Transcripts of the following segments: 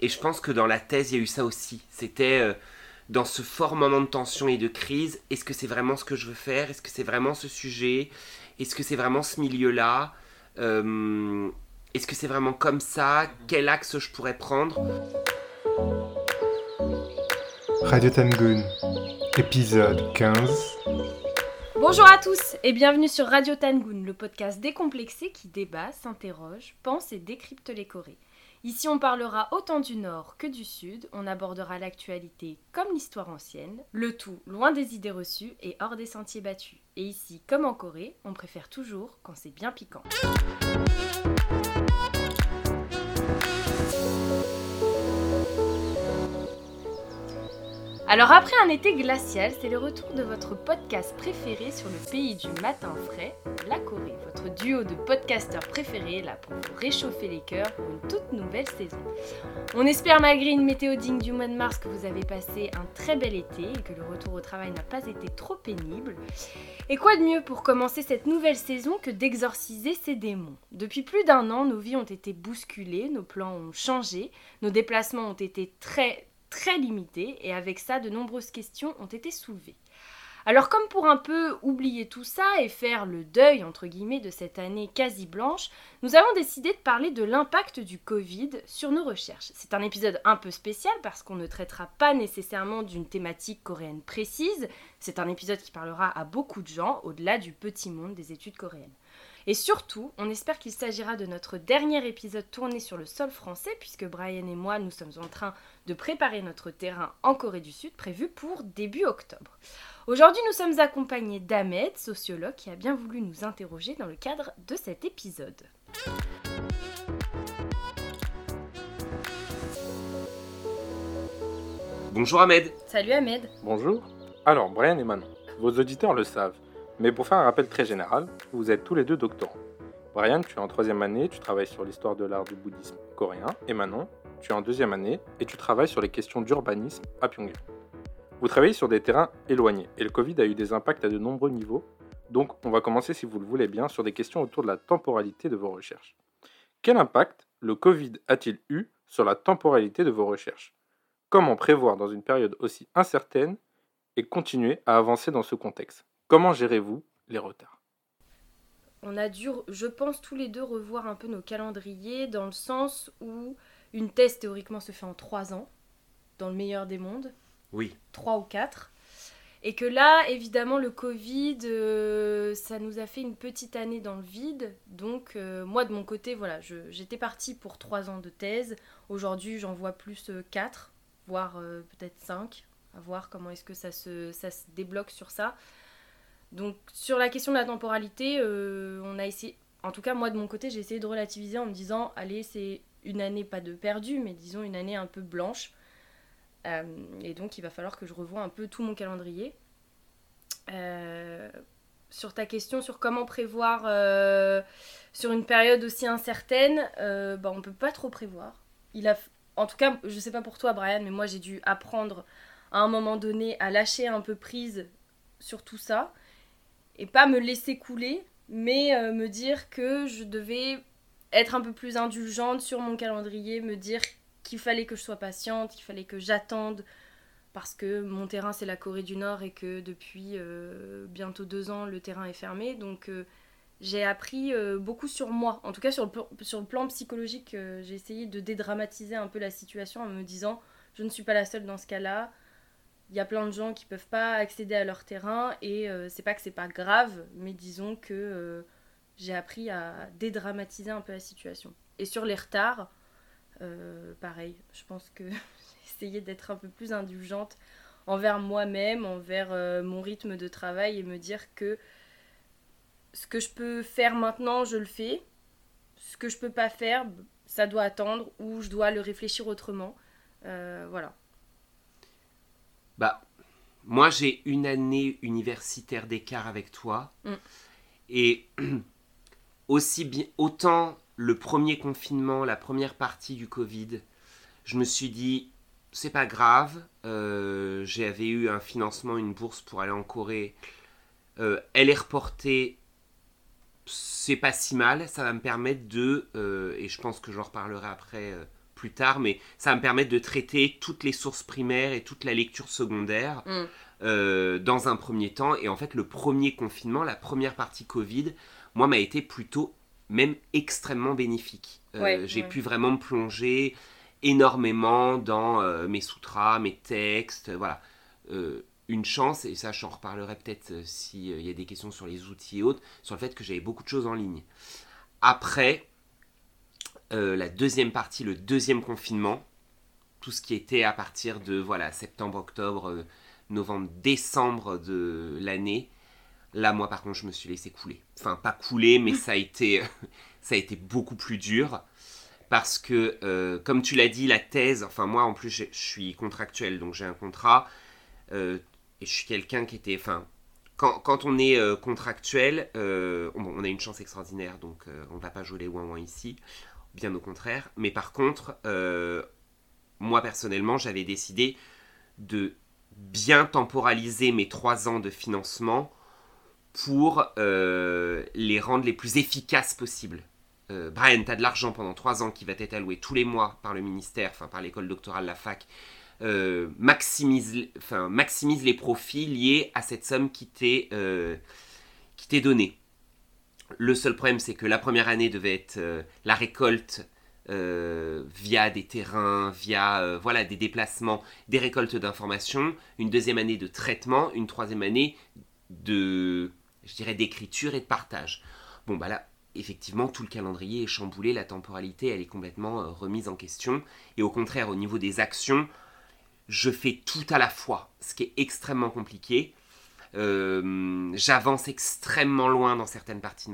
et je pense que dans la thèse, il y a eu ça aussi. C'était euh, dans ce fort moment de tension et de crise, est-ce que c'est vraiment ce que je veux faire? Est-ce que c'est vraiment ce sujet? Est-ce que c'est vraiment ce milieu-là? Euh, Est-ce que c'est vraiment comme ça? Quel axe je pourrais prendre? Radio Tangoon, épisode 15. Bonjour à tous et bienvenue sur Radio Tangoon, le podcast décomplexé qui débat, s'interroge, pense et décrypte les Corées. Ici, on parlera autant du Nord que du Sud, on abordera l'actualité comme l'histoire ancienne, le tout loin des idées reçues et hors des sentiers battus. Et ici, comme en Corée, on préfère toujours quand c'est bien piquant. Alors après un été glacial, c'est le retour de votre podcast préféré sur le pays du matin frais, la Corée, votre duo de podcasteurs préférés là pour vous réchauffer les cœurs pour une toute nouvelle saison. On espère malgré une météo digne du mois de mars que vous avez passé un très bel été et que le retour au travail n'a pas été trop pénible. Et quoi de mieux pour commencer cette nouvelle saison que d'exorciser ces démons? Depuis plus d'un an, nos vies ont été bousculées, nos plans ont changé, nos déplacements ont été très très limité et avec ça de nombreuses questions ont été soulevées. Alors comme pour un peu oublier tout ça et faire le deuil entre guillemets de cette année quasi blanche, nous avons décidé de parler de l'impact du Covid sur nos recherches. C'est un épisode un peu spécial parce qu'on ne traitera pas nécessairement d'une thématique coréenne précise, c'est un épisode qui parlera à beaucoup de gens au-delà du petit monde des études coréennes. Et surtout, on espère qu'il s'agira de notre dernier épisode tourné sur le sol français, puisque Brian et moi, nous sommes en train de préparer notre terrain en Corée du Sud, prévu pour début octobre. Aujourd'hui, nous sommes accompagnés d'Ahmed, sociologue, qui a bien voulu nous interroger dans le cadre de cet épisode. Bonjour Ahmed. Salut Ahmed. Bonjour. Alors, Brian et Manon, vos auditeurs le savent, mais pour faire un rappel très général, vous êtes tous les deux doctorants. Brian, tu es en troisième année, tu travailles sur l'histoire de l'art du bouddhisme coréen, et Manon, tu es en deuxième année et tu travailles sur les questions d'urbanisme à Pyongyang. Vous travaillez sur des terrains éloignés, et le Covid a eu des impacts à de nombreux niveaux, donc on va commencer, si vous le voulez bien, sur des questions autour de la temporalité de vos recherches. Quel impact le Covid a-t-il eu sur la temporalité de vos recherches? Comment prévoir dans une période aussi incertaine et continuer à avancer dans ce contexte? Comment gérez-vous les retards? On a dû, je pense, tous les deux revoir un peu nos calendriers dans le sens où une thèse théoriquement se fait en trois ans, dans le meilleur des mondes. Oui. Trois ou quatre. Et que là, évidemment, le Covid, euh, ça nous a fait une petite année dans le vide. Donc, euh, moi, de mon côté, voilà, j'étais partie pour trois ans de thèse. Aujourd'hui, j'en vois plus euh, quatre, voire peut-être cinq. À voir comment est-ce que ça se, ça se débloque sur ça. Donc sur la question de la temporalité, euh, on a essayé, en tout cas moi de mon côté, j'ai essayé de relativiser en me disant, allez, c'est une année pas de perdu, mais disons une année un peu blanche. Euh, et donc il va falloir que je revoie un peu tout mon calendrier. Euh, sur ta question sur comment prévoir sur une période aussi incertaine, bah, on peut pas trop prévoir. En tout cas, je sais pas pour toi Brian, mais moi j'ai dû apprendre à un moment donné à lâcher un peu prise sur tout ça et pas me laisser couler, mais euh, me dire que je devais être un peu plus indulgente sur mon calendrier, me dire qu'il fallait que je sois patiente, qu'il fallait que j'attende, parce que mon terrain c'est la Corée du Nord et que depuis euh, bientôt deux ans le terrain est fermé. Donc euh, j'ai appris beaucoup sur moi, en tout cas sur le, sur le plan psychologique, j'ai essayé de dédramatiser un peu la situation en me disant je ne suis pas la seule dans ce cas-là, il y a plein de gens qui peuvent pas accéder à leur terrain et euh, c'est pas que c'est pas grave, mais disons que euh, j'ai appris à dédramatiser un peu la situation. Et sur les retards, euh, pareil, je pense que j'ai essayé d'être un peu plus indulgente envers moi-même, envers mon rythme de travail et me dire que ce que je peux faire maintenant, je le fais. Ce que je peux pas faire, ça doit attendre ou je dois le réfléchir autrement. voilà. Bah, moi j'ai une année universitaire d'écart avec toi. Mm. Et aussi bien, autant le premier confinement, la première partie du Covid, je me suis dit, c'est pas grave, euh, j'avais eu un financement, une bourse pour aller en Corée. Euh, elle est reportée, c'est pas si mal, ça va me permettre de, euh, et je pense que j'en reparlerai après plus tard, mais ça va me permettre de traiter toutes les sources primaires et toute la lecture secondaire Mm. euh, dans un premier temps. Et en fait, le premier confinement, la première partie Covid, moi, m'a été plutôt même extrêmement bénéfique. Euh, Ouais, J'ai ouais. pu vraiment me plonger énormément dans euh, mes sutras, mes textes, voilà. Une chance, et ça j'en reparlerai peut-être s'il y a des questions sur les outils et autres, sur le fait que j'avais beaucoup de choses en ligne. Après, euh, la deuxième partie, le deuxième confinement, tout ce qui était à partir de voilà septembre, octobre, euh, novembre, décembre de l'année, là moi par contre je me suis laissé couler. Enfin pas couler, mais ça a été, ça a été beaucoup plus dur. Parce que euh, comme tu l'as dit, la thèse, enfin moi en plus je suis contractuel donc j'ai un contrat et je suis quelqu'un qui était, enfin quand, quand on est euh, contractuel, euh, on a une chance extraordinaire donc euh, on va pas jouer les ouin ici, bien au contraire. Mais par contre, euh, moi personnellement, j'avais décidé de bien temporaliser mes trois ans de financement pour euh, les rendre les plus efficaces possibles. Euh, Brian, tu as de l'argent pendant trois ans qui va t'être alloué tous les mois par le ministère, enfin par l'école doctorale, la fac. Maximise, les profits liés à cette somme qui t'est donnée. Le seul problème, c'est que la première année devait être euh, la récolte euh, via des terrains, via euh, voilà des déplacements, des récoltes d'informations. Une deuxième année de traitement, une troisième année de, je d'écriture et de partage. Bon bah là, effectivement, tout le calendrier est chamboulé, la temporalité, elle est complètement remise en question. Et au contraire, au niveau des actions, je fais tout à la fois, ce qui est extrêmement compliqué. Euh, J'avance extrêmement loin dans certaines parties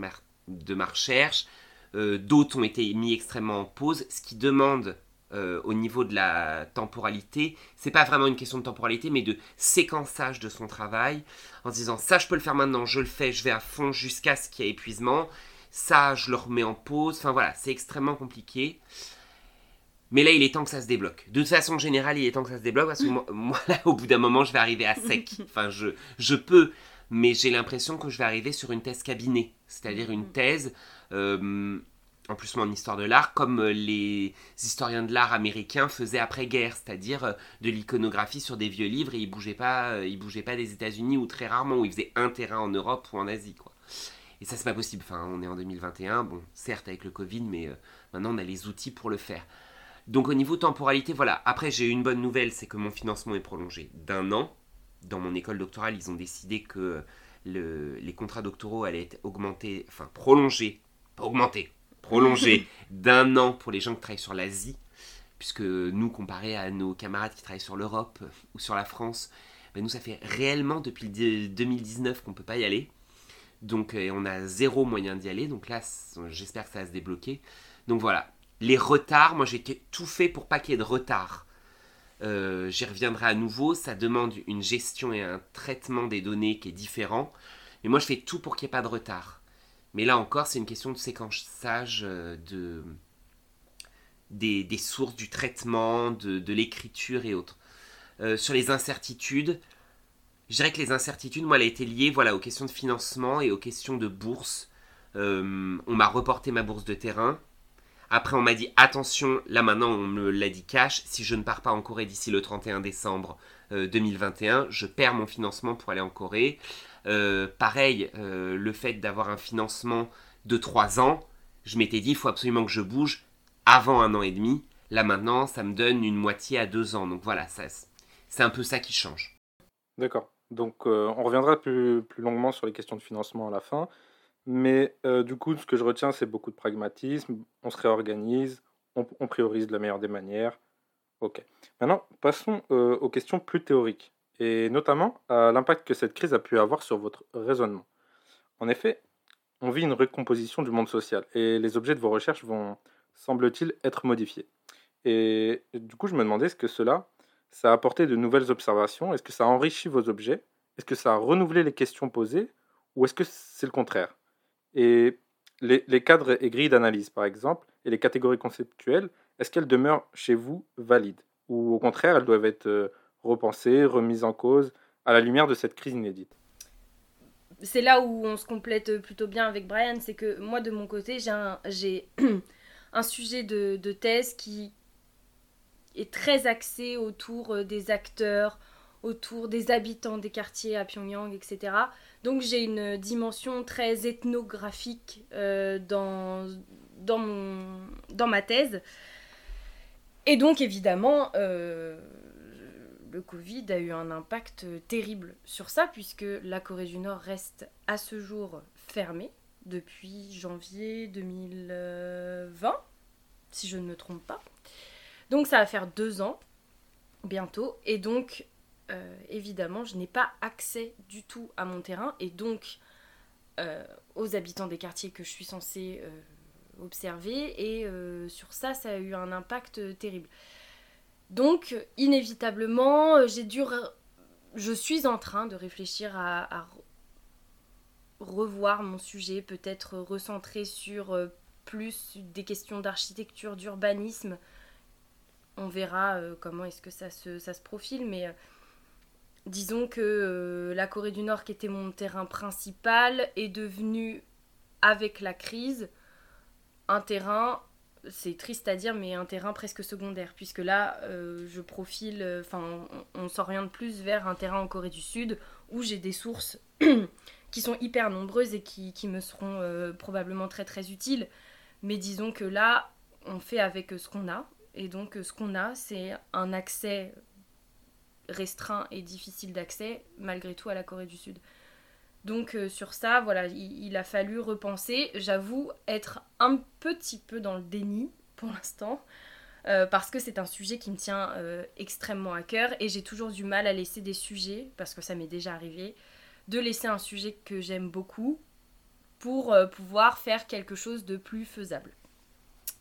de ma, recherche. Euh, D'autres ont été mis extrêmement en pause, ce qui demande euh, au niveau de la temporalité, c'est pas vraiment une question de temporalité, mais de séquençage de son travail, en se disant ça je peux le faire maintenant, je le fais, je vais à fond jusqu'à ce qu'il y ait épuisement, ça je le remets en pause, enfin voilà, c'est extrêmement compliqué. Mais là, il est temps que ça se débloque. De façon générale, il est temps que ça se débloque parce que moi, moi, là, au bout d'un moment, je vais arriver à sec. Enfin, je, je peux, mais j'ai l'impression que je vais arriver sur une thèse cabinet, c'est-à-dire une thèse, euh, en plus en histoire de l'art, comme euh, les historiens de l'art américains faisaient après-guerre, c'est-à-dire euh, de l'iconographie sur des vieux livres et ils bougeaient pas, ils bougeaient pas des États-Unis ou très rarement, ou ils faisaient un terrain en Europe ou en Asie, quoi. Et ça, c'est pas possible. Enfin, on est en 2021, bon, certes avec le Covid, mais euh, maintenant on a les outils pour le faire. Donc au niveau temporalité, voilà. Après, j'ai une bonne nouvelle, c'est que mon financement est prolongé d'un an. Dans mon école doctorale, ils ont décidé que le- les contrats doctoraux allaient être augmentés, enfin prolongés, pas augmentés, prolongés d'un an pour les gens qui travaillent sur l'Asie, puisque nous, comparé à nos camarades qui travaillent sur l'Europe ou sur la France, ben, nous, ça fait réellement depuis le dé- 2019 qu'on peut pas y aller. Donc euh, on a zéro moyen d'y aller. Donc là, j'espère que ça va se débloquer. Donc voilà, les retards, moi j'ai tout fait pour pas qu'il y ait de retard. Euh, J'y reviendrai à nouveau, ça demande une gestion et un traitement des données qui est différent. Mais moi je fais tout pour qu'il n'y ait pas de retard. Mais là encore, c'est une question de séquençage euh, de, des, des sources du traitement, de, de l'écriture et autres. Euh, sur les incertitudes, je dirais que les incertitudes, moi, elle a été liée voilà, aux questions de financement et aux questions de bourse. On m'a reporté ma bourse de terrain. Après, on m'a dit attention, là maintenant, on me l'a dit cash. Si je ne pars pas en Corée d'ici le 31 décembre euh, 2021, je perds mon financement pour aller en Corée. Euh, pareil, euh, le fait d'avoir un financement de 3 ans, je m'étais dit il faut absolument que je bouge avant un an et demi. Là maintenant, ça me donne une moitié à 2 ans. Donc voilà, c'est un peu ça qui change. D'accord. Donc, euh, on reviendra plus longuement sur les questions de financement à la fin. Mais euh, du coup, ce que je retiens, c'est beaucoup de pragmatisme. On se réorganise, on, priorise de la meilleure des manières. Ok. Maintenant, passons euh, aux questions plus théoriques, et notamment à l'impact que cette crise a pu avoir sur votre raisonnement. En effet, on vit une recomposition du monde social, et les objets de vos recherches vont, semble-t-il, être modifiés. Et du coup, je me demandais, est-ce que cela, ça a apporté de nouvelles observations Est-ce que ça a enrichi vos objets? Est-ce que ça a renouvelé les questions posées? Ou est-ce que c'est le contraire? Et les, cadres et grilles d'analyse, par exemple, et les catégories conceptuelles, est-ce qu'elles demeurent chez vous valides? Ou au contraire, elles doivent être euh, repensées, remises en cause, à la lumière de cette crise inédite? C'est là où on se complète plutôt bien avec Brian, c'est que moi de mon côté j'ai un, sujet de, de thèse qui est très axé autour des acteurs, autour des habitants des quartiers à Pyongyang, etc. Donc j'ai une dimension très ethnographique dans, dans, mon, dans ma thèse. Et donc évidemment, euh, le Covid a eu un impact terrible sur ça, puisque la Corée du Nord reste à ce jour fermée depuis janvier 2020, si je ne me trompe pas. Donc ça va faire deux ans bientôt, et donc euh, évidemment, je n'ai pas accès du tout à mon terrain, et donc euh, aux habitants des quartiers que je suis censée observé et euh, sur ça, ça a eu un impact euh, terrible. Donc, inévitablement, euh, j'ai dû. Je suis en train de réfléchir à, revoir mon sujet, peut-être recentrer sur plus des questions d'architecture, d'urbanisme. On verra comment est-ce que ça se, ça se profile, mais disons que la Corée du Nord, qui était mon terrain principal, est devenue, avec la crise, un terrain, c'est triste à dire, mais un terrain presque secondaire, puisque là, euh, je profile, euh, enfin, on, s'oriente plus vers un terrain en Corée du Sud, où j'ai des sources qui sont hyper nombreuses et qui, me seront euh, probablement très très utiles. Mais disons que là, on fait avec ce qu'on a, et donc ce qu'on a, c'est un accès restreint et difficile d'accès, malgré tout, à la Corée du Sud. Donc euh, sur ça, voilà, il, a fallu repenser. J'avoue être un petit peu dans le déni pour l'instant, euh, parce que c'est un sujet qui me tient euh, extrêmement à cœur et j'ai toujours du mal à laisser des sujets, parce que ça m'est déjà arrivé, de laisser un sujet que j'aime beaucoup pour pouvoir faire quelque chose de plus faisable.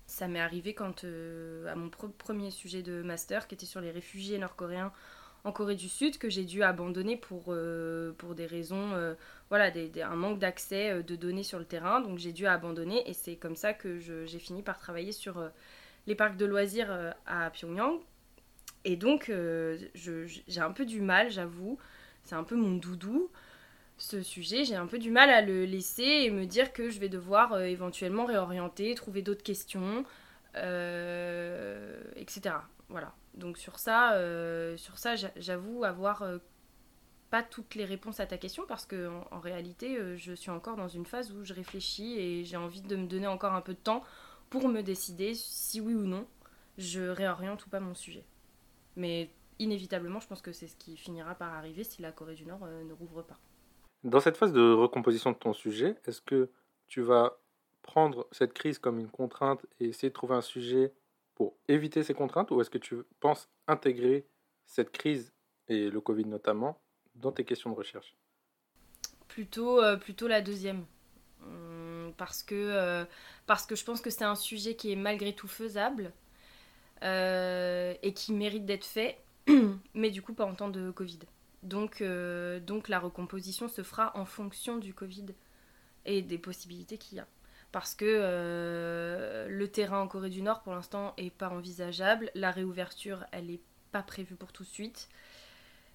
Ça m'est arrivé quand à mon premier sujet de master, qui était sur les réfugiés nord-coréens en Corée du Sud que j'ai dû abandonner pour, euh, pour des raisons, euh, voilà, un manque d'accès euh, de données sur le terrain. Donc j'ai dû abandonner et c'est comme ça que j'ai fini par travailler sur les parcs de loisirs à Pyongyang. Et donc j'ai un peu du mal, j'avoue, c'est un peu mon doudou. Ce sujet, j'ai un peu du mal à le laisser et me dire que je vais devoir éventuellement réorienter, trouver d'autres questions, etc. Voilà. Donc sur ça, euh, sur ça j'avoue avoir euh, pas toutes les réponses à ta question parce que en, réalité, euh, je suis encore dans une phase où je réfléchis et j'ai envie de me donner encore un peu de temps pour me décider si oui ou non je réoriente ou pas mon sujet. Mais inévitablement, je pense que c'est ce qui finira par arriver si la Corée du Nord ne rouvre pas. Dans cette phase de recomposition de ton sujet, est-ce que tu vas prendre cette crise comme une contrainte et essayer de trouver un sujet pour éviter ces contraintes ou est-ce que tu penses intégrer cette crise et le Covid notamment dans tes questions de recherche? Plutôt, euh, plutôt la deuxième. Hum, parce, que, euh, parce que je pense que c'est un sujet qui est malgré tout faisable euh, et qui mérite d'être fait, mais du coup pas en temps de Covid. Donc, donc la recomposition se fera en fonction du Covid et des possibilités qu'il y a parce que euh, le terrain en Corée du Nord pour l'instant est pas envisageable, la réouverture elle est pas prévue pour tout de suite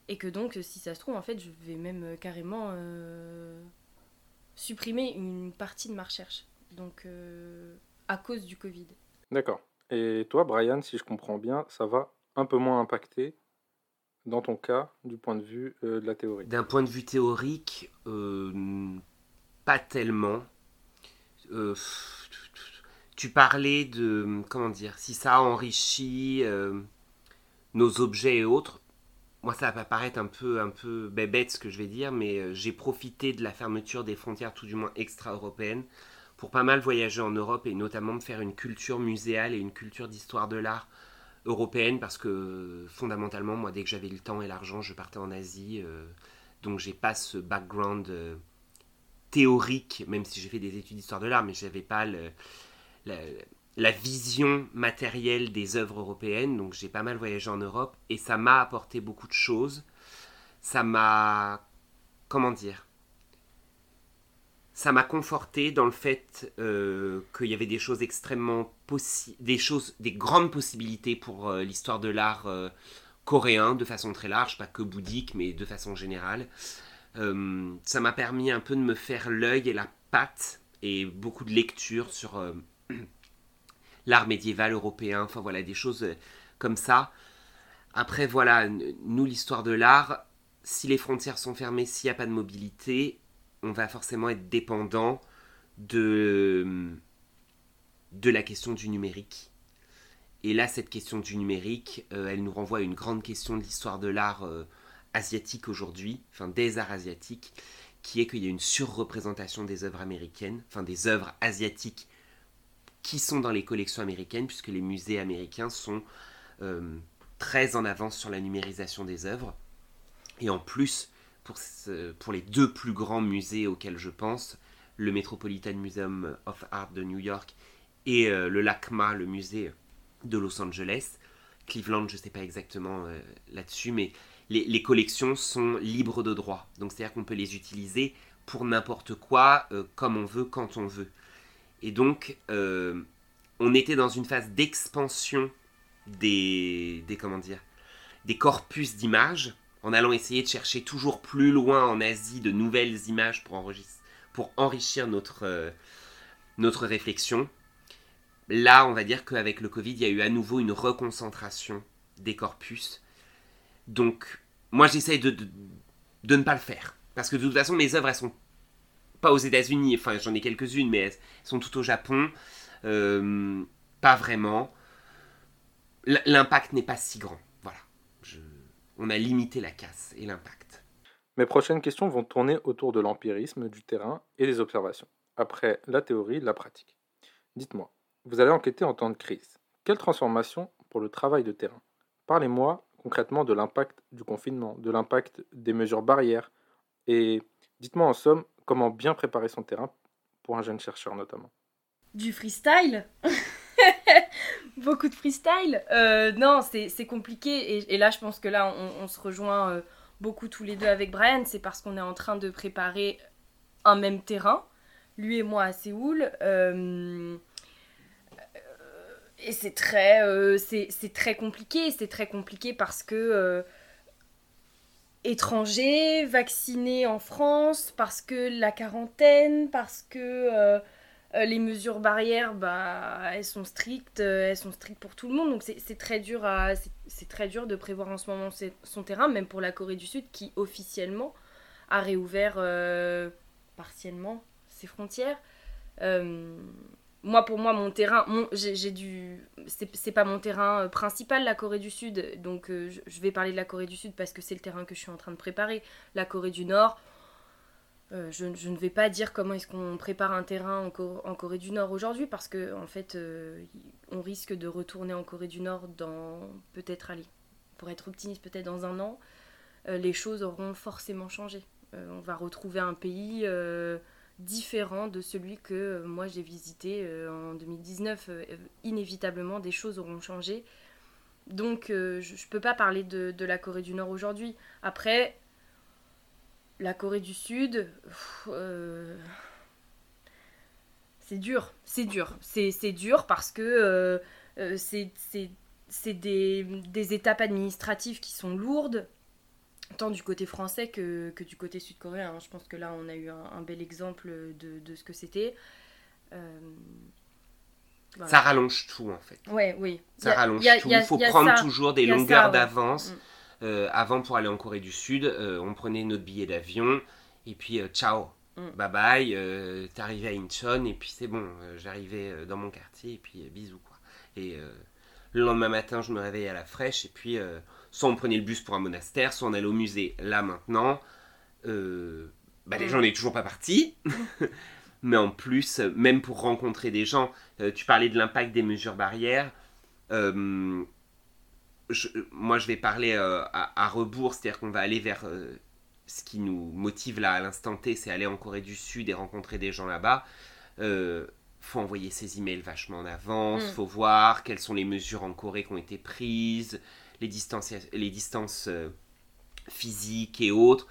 et que donc si ça se trouve en fait je vais même euh, carrément euh, supprimer une partie de ma recherche donc à cause du Covid. D'accord. Et toi Brian, si je comprends bien, ça va un peu moins impacter dans ton cas du point de vue de la théorie? D'un point de vue théorique, pas tellement euh, tu parlais de, comment dire, si ça enrichit euh, nos objets et autres. Moi, ça va paraître un peu, un peu bête ce que je vais dire, mais euh, j'ai profité de la fermeture des frontières, tout du moins extra-européennes, pour pas mal voyager en Europe et notamment me faire une culture muséale et une culture d'histoire de l'art européenne parce que fondamentalement, moi, dès que j'avais le temps et l'argent, je partais en Asie. donc, j'ai pas ce background théorique, même si j'ai fait des études d'histoire de l'art, mais je n'avais pas la, vision matérielle des œuvres européennes. Donc j'ai pas mal voyagé en Europe et ça m'a apporté beaucoup de choses. Ça m'a. Comment dire? Ça m'a conforté dans le fait euh, qu'il y avait des choses extrêmement possibles, des choses, des grandes possibilités pour euh, l'histoire de l'art euh, coréen de façon très large, pas que bouddhique, mais de façon générale. Euh, ça m'a permis un peu de me faire l'œil et la patte et beaucoup de lectures sur euh, l'art médiéval européen. Enfin voilà, des choses euh, comme ça. Après, voilà, nous, l'histoire de l'art, si les frontières sont fermées, s'il n'y a pas de mobilité, on va forcément être dépendant de, de la question du numérique. Et là, cette question du numérique, elle nous renvoie à une grande question de l'histoire de l'art asiatique aujourd'hui, enfin des arts asiatiques, qui est qu'il y a une surreprésentation des œuvres américaines, enfin des œuvres asiatiques qui sont dans les collections américaines, puisque les musées américains sont euh, très en avance sur la numérisation des œuvres. Et en plus, pour, pour les deux plus grands musées auxquels je pense, le Metropolitan Museum of Art de New York et euh, le LACMA, le musée de Los Angeles, Cleveland, je ne sais pas exactement euh, là-dessus, mais les, collections sont libres de droit. Donc c'est-à-dire qu'on peut les utiliser pour n'importe quoi, euh, comme on veut, quand on veut. Et donc, on était dans une phase d'expansion des, des, comment dire, des corpus d'images, en allant essayer de chercher toujours plus loin en Asie de nouvelles images pour, pour enrichir notre, notre réflexion. Là, on va dire qu'avec le Covid, il y a eu à nouveau une reconcentration des corpus. Donc, moi, j'essaye de, de, ne pas le faire. Parce que de toute façon, mes œuvres, elles sont pas aux États-Unis. Enfin, j'en ai quelques-unes, mais elles sont toutes au Japon. Euh, pas vraiment. L'impact n'est pas si grand. Voilà. on a limité la casse et l'impact. Mes prochaines questions vont tourner autour de l'empirisme, du terrain et des observations. Après la théorie, la pratique. Dites-moi, vous allez enquêter en temps de crise. Quelle transformation pour le travail de terrain? Parlez-moi concrètement de l'impact du confinement, de l'impact des mesures barrières, et dites-moi en somme comment bien préparer son terrain pour un jeune chercheur notamment. Du freestyle Beaucoup de freestyle euh, Non, c'est compliqué, et, là je pense que là on, se rejoint euh, beaucoup tous les deux avec Brian, c'est parce qu'on est en train de préparer un même terrain, lui et moi à Séoul. Euh, et c'est très, euh, c'est, très compliqué. C'est très compliqué parce que euh, étrangers, vaccinés en France, parce que la quarantaine, parce que euh, les mesures barrières, bah, elles sont strictes, elles sont strictes pour tout le monde. Donc c'est, très dur à, c'est, très dur de prévoir en ce moment son terrain, même pour la Corée du Sud qui officiellement a réouvert partiellement ses frontières moi pour moi mon terrain j'ai dû c'est pas mon terrain euh, principal la Corée du Sud. Donc euh, je vais parler de la Corée du Sud parce que c'est le terrain que je suis en train de préparer. La Corée du Nord euh, je, ne vais pas dire comment est-ce qu'on prépare un terrain en, Corée du Nord aujourd'hui parce que en fait on risque de retourner en Corée du Nord dans peut-être aller pour être optimiste peut-être dans un an les choses auront forcément changé. On va retrouver un pays différent de celui que euh, moi j'ai visité euh, en 2019. Euh, inévitablement, des choses auront changé. Donc, je ne peux pas parler de, la Corée du Nord aujourd'hui. Après, la Corée du Sud, c'est dur. C'est dur. C'est dur parce que c'est des, des étapes administratives qui sont lourdes tant du côté français que, que du côté sud-coréen. Hein. Je pense que là, on a eu un, bel exemple de, de ce que c'était. Euh, ça rallonge tout, en fait. Ouais, oui. Ça rallonge tout. Il faut prendre toujours des longueurs d'avance. Mm. Euh, avant, pour aller en Corée du Sud, euh, on prenait notre billet d'avion et puis ciao, mm. bye bye, t'arrivais à Incheon et puis c'est bon, j'arrivais dans mon quartier et puis bisous quoi. Et le lendemain matin, je me réveillais à la fraîche et puis soit on prenait le bus pour un monastère, soit on allait au musée. Là maintenant, euh, bah, les gens n'est toujours pas partis. Mais en plus, même pour rencontrer des gens, euh, tu parlais de l'impact des mesures barrières. Euh, moi, je vais parler à, rebours, c'est-à-dire qu'on va aller vers ce qui nous motive là à l'instant T, c'est aller en Corée du Sud et rencontrer des gens là-bas. faut envoyer ses emails vachement en avance, mm. faut voir quelles sont les mesures en Corée qui ont été prises, les distances, les distances euh, physiques et autres.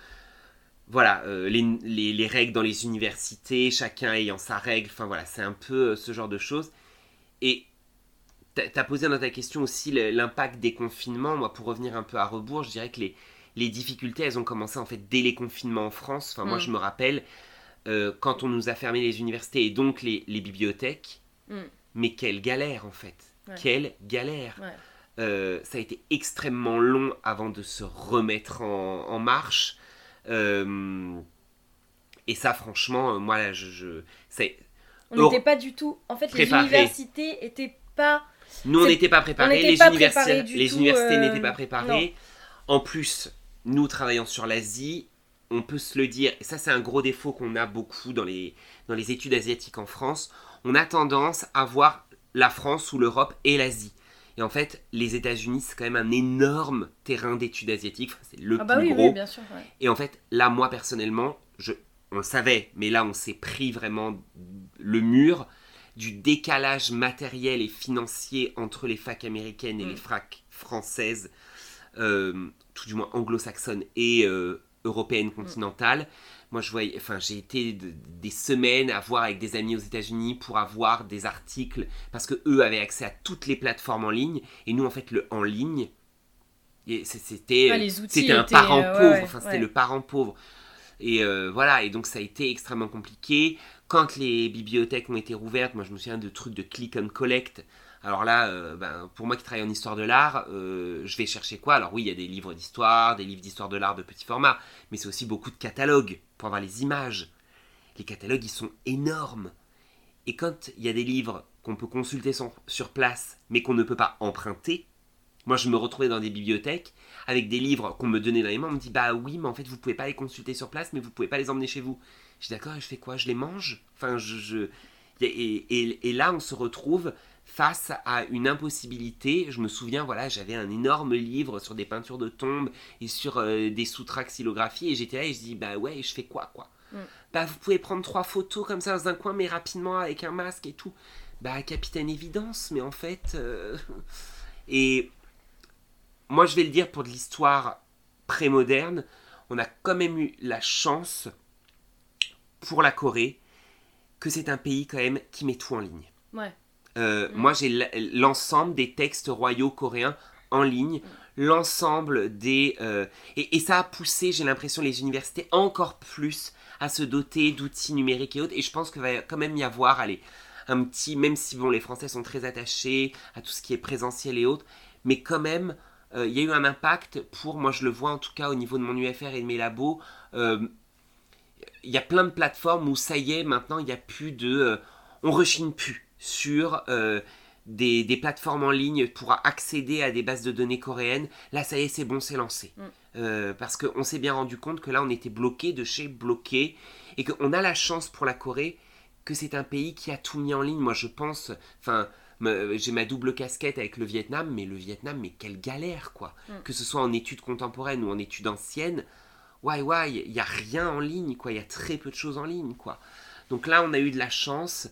Voilà, euh, les, règles dans les universités, chacun ayant sa règle, enfin voilà, c'est un peu euh, ce genre de choses. Et tu as posé dans ta question aussi l'impact des confinements. Moi, pour revenir un peu à rebours, je dirais que les, les difficultés, elles ont commencé en fait dès les confinements en France. Enfin, moi, mm. je me rappelle quand on nous a fermé les universités et donc les, les bibliothèques. Mm. Mais quelle galère en fait. Quelle galère. Euh, ça a été extrêmement long avant de se remettre en, en marche. Euh, et ça, franchement, euh, moi, là, je, je c'est- On n'était pas du tout. En fait, Préparé. les universités étaient pas. nous, on n'était pas préparés. Les, pas universités, préparés du les tout, universités euh, n'étaient pas préparées. En plus, nous travaillant sur l'Asie, on peut se le dire, et ça, c'est un gros défaut qu'on a beaucoup dans les, dans les études asiatiques en France. On a tendance à voir la France ou l'Europe et l'Asie. Et en fait, les États-Unis, c'est quand même un énorme terrain d'études asiatiques. Enfin, c'est le Ah bah plus oui, gros. oui, bien sûr. ouais. Et en fait, là, moi personnellement, je, on le savait, mais là, on s'est pris vraiment le mur du décalage matériel et financier entre les facs américaines et Mm. les facs françaises, euh, tout du moins anglo-saxonnes et euh, européennes continentales. Moi, je voyais, enfin, j'ai été de- des semaines à voir avec des amis aux États-Unis pour avoir des articles parce que eux avaient accès à toutes les plateformes en ligne et nous, en fait, le en ligne, c'était Ah, c'était un parent euh, pauvre, ouais, enfin c'était ouais. le parent pauvre. Et euh, voilà, et donc ça a été extrêmement compliqué. Quand les bibliothèques ont été rouvertes, moi je me souviens de trucs de click and collect. Alors là, euh, ben, pour moi qui travaille en histoire de l'art, euh, je vais chercher quoi? Alors oui, il y a des livres d'histoire, des livres d'histoire de l'art de petit format, mais c'est aussi beaucoup de catalogues pour avoir les images. Les catalogues, ils sont énormes. Et quand il y a des livres qu'on peut consulter sur, place, mais qu'on ne peut pas emprunter, moi je me retrouvais dans des bibliothèques avec des livres qu'on me donnait dans les mains, on me dit bah oui, mais en fait vous pouvez pas les consulter sur place, mais vous pouvez pas les emmener chez vous. Je dis d'accord, je fais quoi? Je les mange? Enfin, je. je- et là, on se retrouve face à une impossibilité. Je me souviens, voilà, j'avais un énorme livre sur des peintures de tombes et sur euh, des sous-tracks xylographie, et j'étais là et je dis bah ouais, je fais quoi quoi? Mm. Bah vous pouvez prendre trois photos comme ça dans un coin, mais rapidement avec un masque et tout. Bah capitaine évidence, mais en fait. euh, Et moi, je vais le dire pour de l'histoire prémoderne, on a quand même eu la chance pour la Corée que c'est un pays quand même qui met tout en ligne. Ouais. Euh. Moi, j'ai l'ensemble des textes royaux coréens en ligne, l'ensemble des... euh, et, ça a poussé, j'ai l'impression, les universités encore plus à se doter d'outils numériques et autres. Et je pense qu'il va quand même y avoir, allez, un petit... Même si, bon, les Français sont très attachés à tout ce qui est présentiel et autres, mais quand même, euh, il y a eu un impact pour, moi je le vois en tout cas au niveau de mon UFR et de mes labos, il y a plein de plateformes où ça y est, maintenant il n'y a plus de... on rechigne plus sur euh, des, des plateformes en ligne pour accéder à des bases de données coréennes. Là, ça y est, c'est bon, c'est lancé. Mm. Euh, parce qu'on s'est bien rendu compte que là, on était bloqué de chez bloqué et qu'on a la chance pour la Corée que c'est un pays qui a tout mis en ligne. Moi, je pense, enfin, j'ai ma double casquette avec le Vietnam, mais le Vietnam, mais quelle galère, quoi. Mm. Que ce soit en études contemporaines ou en études anciennes, ouais, ouais, il n'y a rien en ligne, quoi. Il y a très peu de choses en ligne, quoi. Donc là, on a eu de la chance.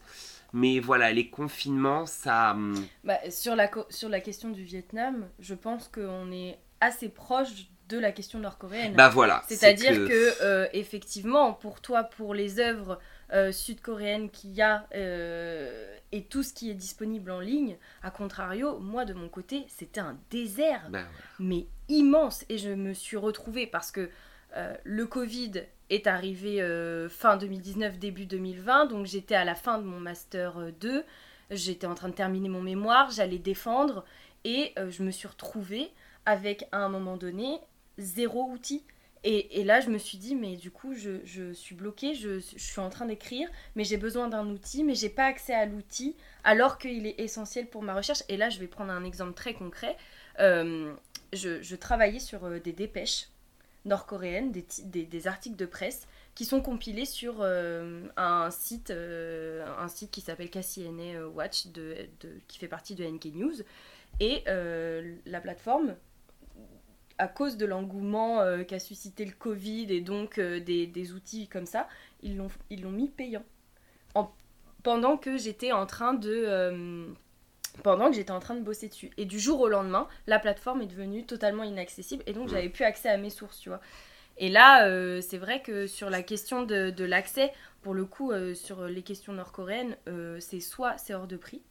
Mais voilà, les confinements, ça... hum, Bah, sur, la, sur la question du Vietnam, je pense qu'on est assez proche de la question nord-coréenne. Bah voilà. C'est-à-dire c'est que, euh, effectivement, pour toi, pour les œuvres euh, sud-coréennes qu'il y a euh, et tout ce qui est disponible en ligne, à contrario, moi de mon côté, c'était un désert, Bah, ouais. mais immense. Et je me suis retrouvée parce que euh, le Covid est arrivé euh, fin 2019, début 2020, donc j'étais à la fin de mon master euh, 2, j'étais en train de terminer mon mémoire, j'allais défendre, et euh, je me suis retrouvée avec, à un moment donné, zéro outil. Et, et là, je me suis dit, mais du coup, je, je suis bloquée, je, je suis en train d'écrire, mais j'ai besoin d'un outil, mais j'ai pas accès à l'outil, alors qu'il est essentiel pour ma recherche. Et là, je vais prendre un exemple très concret. Euh, je, je travaillais sur euh, des dépêches nord-coréennes, des, des, articles de presse qui sont compilés sur euh, un site euh, un site qui s'appelle KCNA Watch de, qui fait partie de NK News. Et euh, la plateforme à cause de l'engouement euh, qu'a suscité le Covid et donc euh, des, des outils comme ça ils l'ont mis payant. En- pendant que j'étais en train de euh, pendant que j'étais en train de bosser dessus. Et du jour au lendemain, la plateforme est devenue totalement inaccessible et donc j'avais plus accès à mes sources, tu vois. Et là, euh, c'est vrai que sur la question de, de l'accès, pour le coup, euh, sur les questions nord-coréennes, euh, c'est soit c'est hors de prix,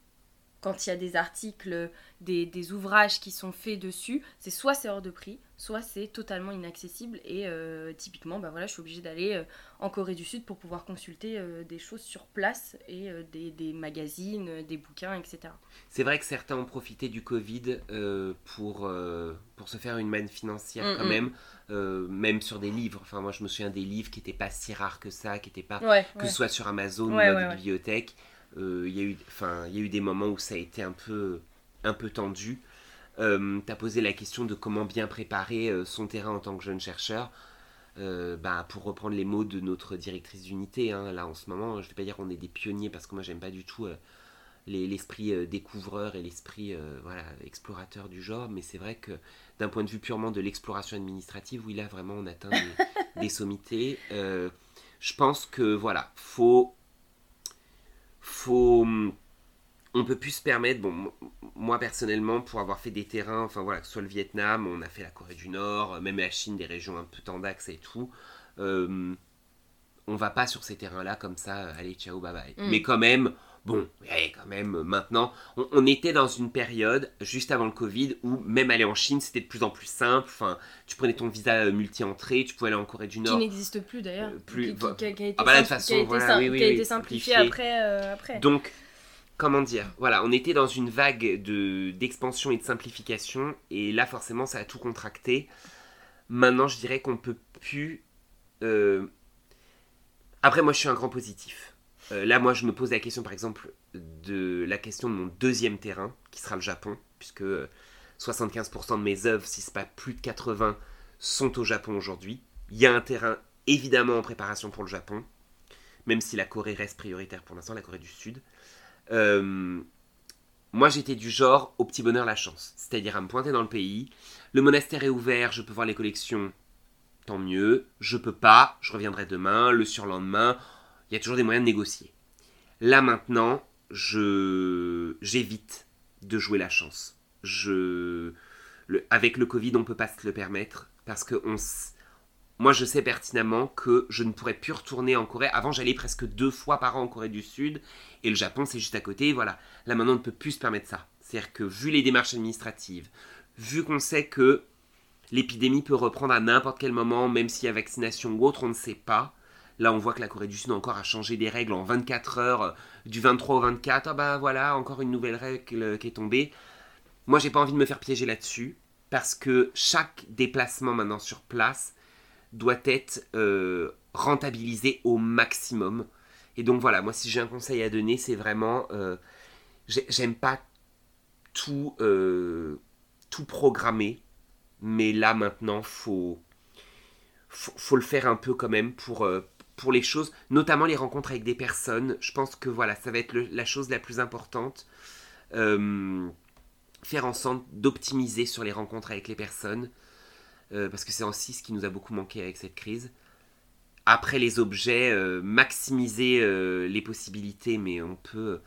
quand il y a des articles, des, des ouvrages qui sont faits dessus, c'est soit c'est hors de prix, soit c'est totalement inaccessible. Et euh, typiquement, bah voilà, je suis obligée d'aller euh, en Corée du Sud pour pouvoir consulter euh, des choses sur place et des, des, magazines, des bouquins, etc. C'est vrai que certains ont profité du Covid pour, pour se faire une manne financière Mm, quand mm. même, même sur des livres. Enfin, moi, je me souviens des livres qui n'étaient pas si rares que ça, qui n'étaient pas Ouais, que ouais. ce soit sur Amazon Ouais, ou dans des bibliothèques. Euh, Il y, a eu- enfin, il y a eu des moments où ça a été un peu, un peu tendu. Euh, tu as posé la question de comment bien préparer euh, son terrain en tant que jeune chercheur. Euh, bah, pour reprendre les mots de notre directrice d'unité, hein, là en ce moment, je ne vais pas dire qu'on est des pionniers parce que moi j'aime pas du tout les- l'esprit découvreur et l'esprit voilà, explorateur du genre, mais c'est vrai que d'un point de vue purement de l'exploration administrative, oui là vraiment on atteint des, des sommités. Je pense que voilà, faut, faut, on peut plus se permettre. Bon, moi personnellement, pour avoir fait des terrains, enfin voilà, que ce soit le Vietnam, on a fait la Corée du Nord, même la Chine, des régions un peu tendax et tout. euh, on va pas sur ces terrains-là comme ça, euh, allez, ciao, bye bye. Mm. Mais quand même, bon, ouais, quand même, maintenant, on, on était dans une période, juste avant le Covid, où même aller en Chine, c'était de plus en plus simple. Enfin, tu prenais ton visa euh, multi-entrée, tu pouvais aller en Corée du Qui Nord. n'existe plus d'ailleurs. Euh, plus- Qui, qui- qui a, qui été, Ah bah qui a été voilà, sim- oui, oui, qui a oui, été simplifié simplifié. après. euh, après. Donc, comment dire Voilà, on était dans une vague de d'expansion et de simplification, et là, forcément, ça a tout contracté. Maintenant, je dirais qu'on peut plus. euh, Après, moi, je suis un grand positif. Euh, là, moi, je me pose la question, par exemple, de la question de mon deuxième terrain, qui sera le Japon, puisque euh, 75% de mes œuvres, si c'est pas plus de 80, sont au Japon aujourd'hui. Il y a un terrain évidemment en préparation pour le Japon, même si la Corée reste prioritaire pour l'instant, la Corée du Sud. Euh, moi, j'étais du genre au petit bonheur la chance, c'est-à-dire à me pointer dans le pays. Le monastère est ouvert, je peux voir les collections, tant mieux. Je peux pas, je reviendrai demain, le surlendemain. Il y a toujours des moyens de négocier. Là maintenant, je j'évite de jouer la chance. Je avec le Covid, on peut pas se le permettre parce que on moi, je sais pertinemment que je ne pourrais plus retourner en Corée. Avant, j'allais presque deux fois par an en Corée du Sud. Et le Japon, c'est juste à côté. Voilà. Là, maintenant, on ne peut plus se permettre ça. C'est-à-dire que, vu les démarches administratives, vu qu'on sait que l'épidémie peut reprendre à n'importe quel moment, même s'il y a vaccination ou autre, on ne sait pas. Là, on voit que la Corée du Sud encore a changé des règles en 24 heures, euh, du 23 au 24. Ah ben voilà, encore une nouvelle règle qui est tombée. Moi, j'ai pas envie de me faire piéger là-dessus, parce que chaque déplacement maintenant sur place doit être euh, rentabilisé au maximum. Et donc voilà, moi si j'ai un conseil à donner, c'est vraiment, euh, j'ai- j'aime pas tout, euh, programmer, mais là maintenant, faut, le faire un peu quand même pour, euh, pour les choses, notamment les rencontres avec des personnes. Je pense que voilà, ça va être la chose la plus importante. Euh, faire en sorte d'optimiser sur les rencontres avec les personnes, euh, parce que c'est aussi ce qui nous a beaucoup manqué avec cette crise. Après les objets, euh, maximiser les possibilités, mais on peut.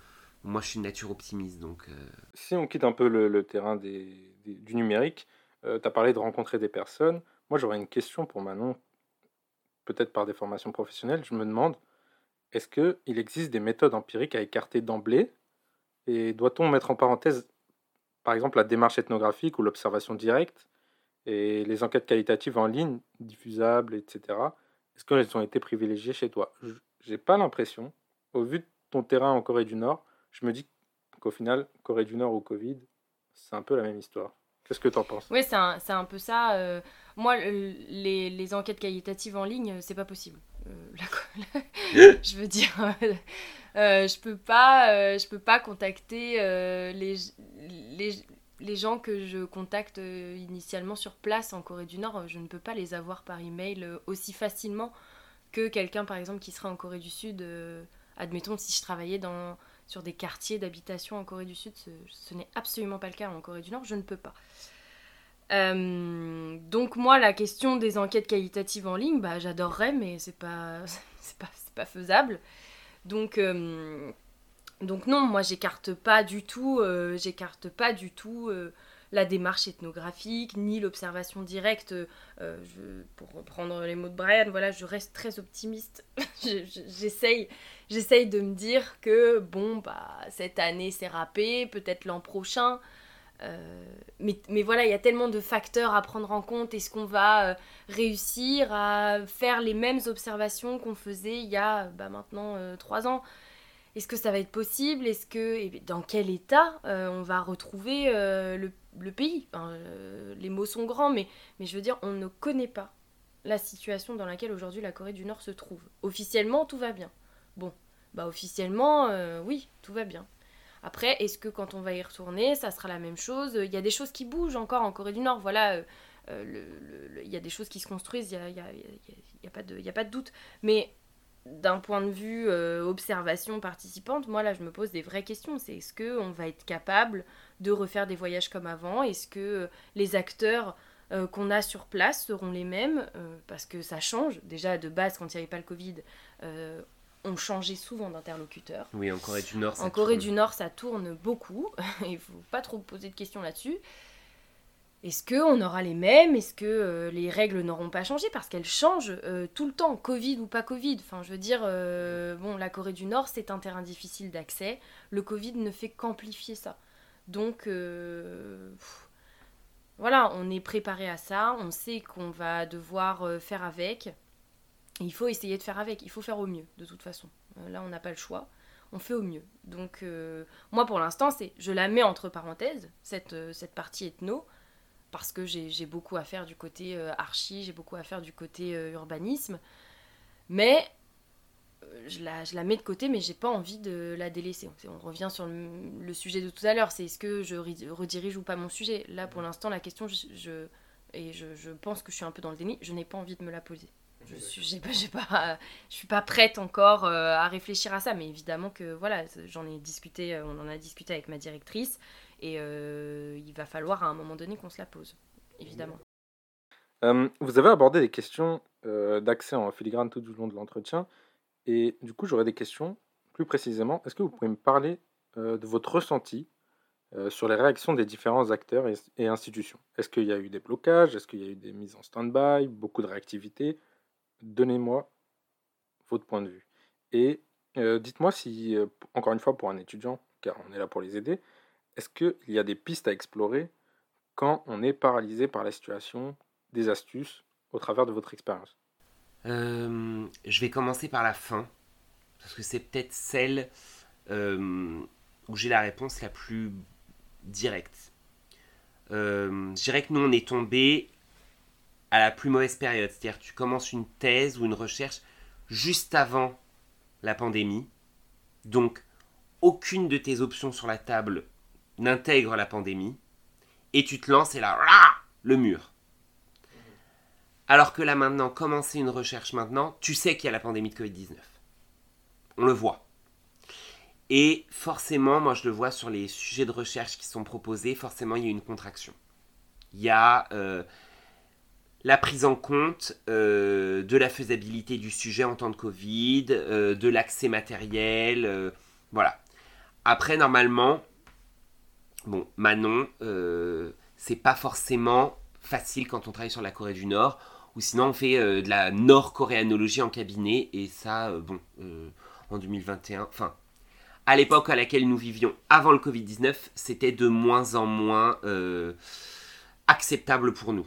Moi, je suis une nature optimiste, donc. Si on quitte un peu le, terrain du numérique, tu as parlé de rencontrer des personnes. Moi, j'aurais une question pour Manon, peut-être par des formations professionnelles. Je me demande, est-ce qu'il existe des méthodes empiriques à écarter d'emblée Et doit-on mettre en parenthèse, par exemple, la démarche ethnographique ou l'observation directe et les enquêtes qualitatives en ligne, diffusables, etc. Est-ce qu'elles ont été privilégiées chez toi? J'ai pas l'impression, au vu de ton terrain en Corée du Nord, je me dis qu'au final, Corée du Nord ou Covid, c'est un peu la même histoire. Qu'est-ce que tu en penses? Oui, c'est un, un peu ça. euh, moi, le- les, enquêtes qualitatives en ligne, c'est pas possible. Euh, je veux dire, euh, euh, je peux pas, je peux pas contacter les, les, les gens que je contacte initialement sur place en Corée du Nord. Je ne peux pas les avoir par email aussi facilement que quelqu'un, par exemple, qui serait en Corée du Sud. admettons, si je travaillais dans, sur des quartiers d'habitation en Corée du Sud, ce n'est absolument pas le cas en Corée du Nord. Je ne peux pas. Euh, donc moi, la question des enquêtes qualitatives en ligne, bah, j'adorerais, mais c'est pas, c'est pas, pas faisable. Donc, euh, donc non, moi j'écarte pas du tout, euh, j'écarte pas du tout la démarche ethnographique, ni l'observation directe. Euh, pour reprendre les mots de Brian, voilà, je reste très optimiste. j'essaye, j'essaye de me dire que bon, bah, cette année c'est râpé, peut-être l'an prochain. Euh, mais, voilà, il y a tellement de facteurs à prendre en compte. Est-ce qu'on va euh, réussir à faire les mêmes observations qu'on faisait il y a bah, maintenant trois ans? Est-ce que ça va être possible? Est-ce que dans quel état on va retrouver le pays? Euh, les mots sont grands, mais, mais je veux dire, on ne connaît pas la situation dans laquelle aujourd'hui la Corée du Nord se trouve. Officiellement, tout va bien. Bon, bah officiellement, euh, oui, tout va bien. Après, est-ce que quand on va y retourner, ça sera la même chose? Il y a des choses qui bougent encore en Corée du Nord. Voilà, euh, il y a des choses qui se construisent, il n'y a, de, a pas de doute. Mais d'un point de vue observation participante, moi là, je me pose des vraies questions. C'est est-ce qu'on va être capable de refaire des voyages comme avant? Est-ce que euh, les acteurs euh, qu'on a sur place seront les mêmes? Euh, Parce que ça change. Déjà, de base, quand il n'y avait pas le Covid, on changeait souvent d'interlocuteur. Oui, en Corée du Nord, ça En Corée du Nord, ça tourne beaucoup. Il ne faut pas trop poser de questions là-dessus. Est-ce qu'on aura les mêmes? Est-ce que les règles n'auront pas changé? Parce qu'elles changent tout le temps, Covid ou pas Covid. Enfin, je veux dire, bon, la Corée du Nord, c'est un terrain difficile d'accès. Le Covid ne fait qu'amplifier ça. Donc, euh, voilà, on est préparé à ça, on sait qu'on va devoir euh, faire avec. Il faut essayer de faire avec, il faut faire au mieux, de toute façon. Euh, là, on n'a pas le choix, on fait au mieux. Donc, moi, pour l'instant, c'est, je la mets entre parenthèses, cette, cette partie ethno, parce que j'ai beaucoup à faire du côté archi, j'ai beaucoup à faire du côté urbanisme. Mais je la, mets de côté, mais j'ai pas envie de la délaisser. On revient sur le, sujet de tout à l'heure, c'est est-ce que je redirige ou pas mon sujet? Là, pour l'instant, la question, et je, je, pense que je suis un peu dans le déni, je n'ai pas envie de me la poser. Je suis, pas, pas, je suis pas prête encore euh, à réfléchir à ça, mais évidemment que voilà, j'en ai discuté, euh, on en a discuté avec ma directrice, et euh, il va falloir à un moment donné qu'on se la pose, évidemment. vous avez abordé des questions d'accès en filigrane tout au long de l'entretien. Et du coup, j'aurais des questions. Plus précisément, est-ce que vous pouvez me parler de votre ressenti sur les réactions des différents acteurs et, institutions? Est-ce qu'il y a eu des blocages? Est-ce qu'il y a eu des mises en stand-by? Beaucoup de réactivité? Donnez-moi votre point de vue. Et euh, dites-moi si, encore une fois, pour un étudiant, car on est là pour les aider, est-ce qu'il y a des pistes à explorer quand on est paralysé par la situation, des astuces au travers de votre expérience? Euh, je vais commencer par la fin, parce que c'est peut-être celle euh, où j'ai la réponse la plus directe. Euh, je dirais que nous, on est tombé à la plus mauvaise période. C'est-à-dire tu commences une thèse ou une recherche juste avant la pandémie. Donc, aucune de tes options sur la table n'intègre la pandémie. Et tu te lances et là, le mur. Alors que là maintenant, commencer une recherche maintenant, tu sais qu'il y a la pandémie de Covid-19. On le voit. Et forcément, moi je le vois sur les sujets de recherche qui sont proposés, forcément il y a une contraction. Il y a euh, la prise en compte euh, de la faisabilité du sujet en temps de Covid, euh, de l'accès matériel, voilà. Après, normalement, bon, Manon, c'est pas forcément facile quand on travaille sur la Corée du Nord ou sinon on fait euh, de la nord-coréanologie en cabinet, et ça, euh, bon, euh, en 2021, enfin, à l'époque à laquelle nous vivions avant le Covid-19, c'était de moins en moins acceptable pour nous.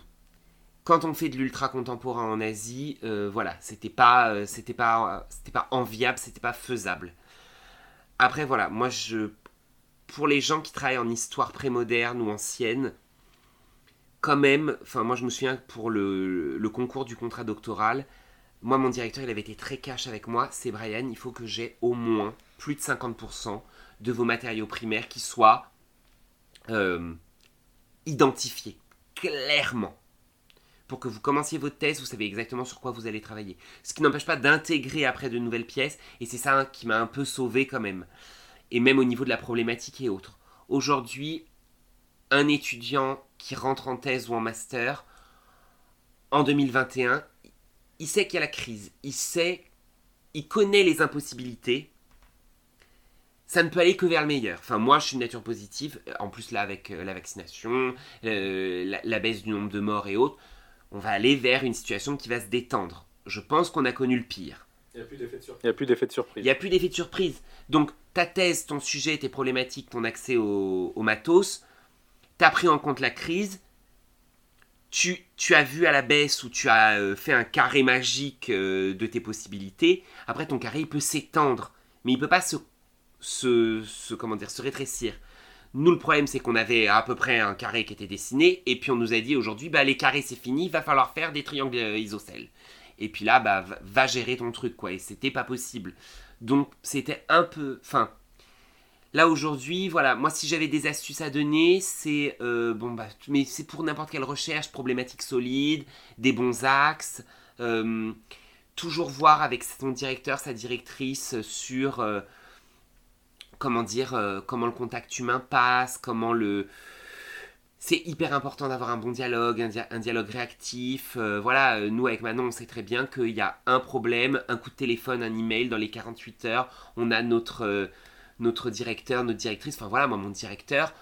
Quand on fait de l'ultra contemporain en Asie, voilà, c'était pas, c'était pas, c'était pas enviable, c'était pas faisable. Après voilà, moi je, pour les gens qui travaillent en histoire prémoderne ou ancienne, quand même, enfin moi je me souviens pour le, concours du contrat doctoral, moi mon directeur il avait été très cash avec moi, c'est Brian, il faut que j'ai au moins plus de 50% de vos matériaux primaires qui soient euh, identifiés clairement. Pour que vous commenciez votre thèse, vous savez exactement sur quoi vous allez travailler. Ce qui n'empêche pas d'intégrer après de nouvelles pièces, et c'est ça qui m'a un peu sauvé quand même. Et même au niveau de la problématique et autres. Aujourd'hui, un étudiant qui rentre en thèse ou en master en 2021, il sait qu'il y a la crise, il sait, il connaît les impossibilités. ça ne peut aller que vers le meilleur. Enfin, moi, je suis une nature positive. En plus, là, avec euh, la vaccination, la, la baisse du nombre de morts et autres, on va aller vers une situation qui va se détendre. Je pense qu'on a connu le pire. Il n'y a plus d'effet de surprise. Il n'y a plus d'effet de surprise. Il n'y a plus d'effet de surprise. Donc, ta thèse, ton sujet, tes problématiques, ton accès au, au matos, tu as pris en compte la crise, tu, tu, as vu à la baisse ou tu as euh, fait un carré magique euh, de tes possibilités. Après, ton carré, il peut s'étendre, mais il peut pas se, se, se, comment dire, se rétrécir. Nous, le problème, c'est qu'on avait à peu près un carré qui était dessiné, et puis on nous a dit aujourd'hui, bah, les carrés, c'est fini, va falloir faire des triangles euh, isocèles. Et puis là, bah, va- gérer ton truc, quoi. Et c'était pas possible. Donc, c'était un peu. Enfin. Là aujourd'hui, voilà, moi si j'avais des astuces à donner, c'est euh, bon bah, mais c'est pour n'importe quelle recherche, problématique solide, des bons axes, euh, toujours voir avec son directeur, sa directrice sur comment dire, euh, comment le contact humain passe, comment le, c'est hyper important d'avoir un bon dialogue, un, dia- un dialogue réactif. Euh, voilà, euh, nous avec Manon, on sait très bien qu'il y a un problème, un coup de téléphone, un email dans les 48 heures. On a notre, notre directeur, notre directrice. Enfin voilà, moi, mon directeur,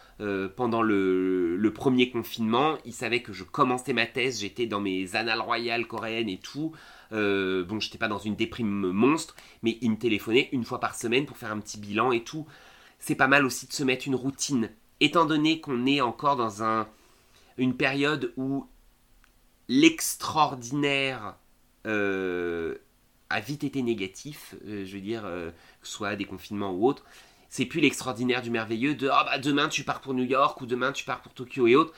pendant le premier confinement, il savait que je commençais ma thèse, j'étais dans mes annales royales coréennes et tout. Euh, bon, j'étais pas dans une déprime monstre, mais il me téléphonait une fois par semaine pour faire un petit bilan et tout. C'est pas mal aussi de se mettre une routine étant donné qu'on est encore dans un, une période où l'extraordinaire euh, a vite été négatif, euh, je veux dire, que ce soit des confinements ou autre, c'est plus l'extraordinaire du merveilleux de Ah bah demain tu pars pour New York ou demain tu pars pour Tokyo et autres.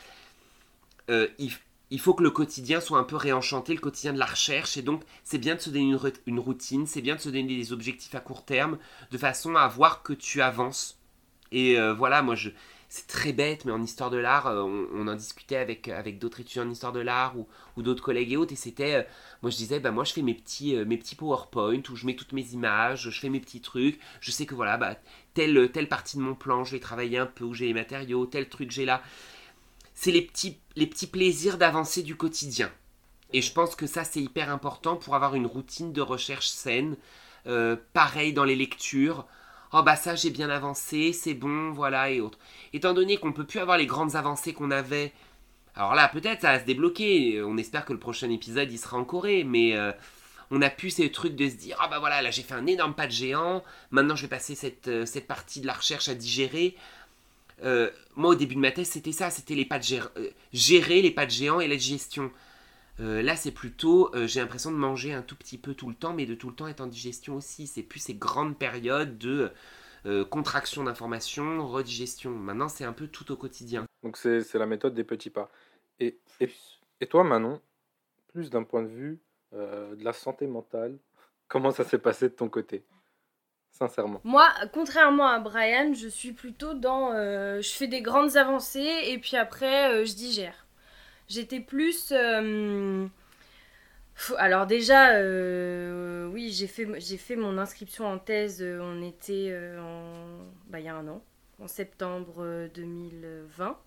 Il faut que le quotidien soit un peu réenchanté, le quotidien de la recherche, et donc c'est bien de se donner une, routine, c'est bien de se donner des objectifs à court terme, de façon à voir que tu avances. Et euh, voilà, moi je, c'est très bête, mais en histoire de l'art, euh, on, en discutait avec, d'autres étudiants en histoire de l'art ou, d'autres collègues et autres, et c'était, euh, moi je disais, bah moi je fais mes petits, mes petits PowerPoint où je mets toutes mes images, je fais mes petits trucs, je sais que voilà, bah, telle, telle partie de mon plan, je vais travailler un peu, où j'ai les matériaux, tel truc j'ai là. C'est les petits, les petits plaisirs d'avancer du quotidien. Et je pense que ça c'est hyper important pour avoir une routine de recherche saine. Euh, pareil dans les lectures. Oh bah ça j'ai bien avancé, c'est bon, voilà et autres étant donné qu'on peut plus avoir les grandes avancées qu'on avait, alors là peut-être ça va se débloquer. On espère que le prochain épisode il sera en Corée, mais euh, on a pu ces trucs de se dire ah bah voilà là j'ai fait un énorme pas de géant. Maintenant je vais passer cette, euh, cette partie de la recherche à digérer. Euh, moi au début de ma thèse c'était ça, c'était les de gér- euh, gérer les pas de géant et la digestion. Euh, là c'est plutôt j'ai l'impression de manger un tout petit peu tout le temps, mais de tout le temps être en digestion aussi. C'est plus ces grandes périodes de contraction d'informations, redigestion. Maintenant, c'est un peu tout au quotidien. Donc c'est la méthode des petits pas. Et, et, toi, Manon, plus d'un point de vue de la santé mentale, comment ça s'est passé de ton côté? Moi, contrairement à Brian, je suis plutôt dans. euh, je fais des grandes avancées et puis après, euh, je digère. J'étais plus. euh, Alors déjà, oui, j'ai fait, j'ai fait mon inscription en thèse, on était en... bah, il y a un an, en septembre euh, 2020.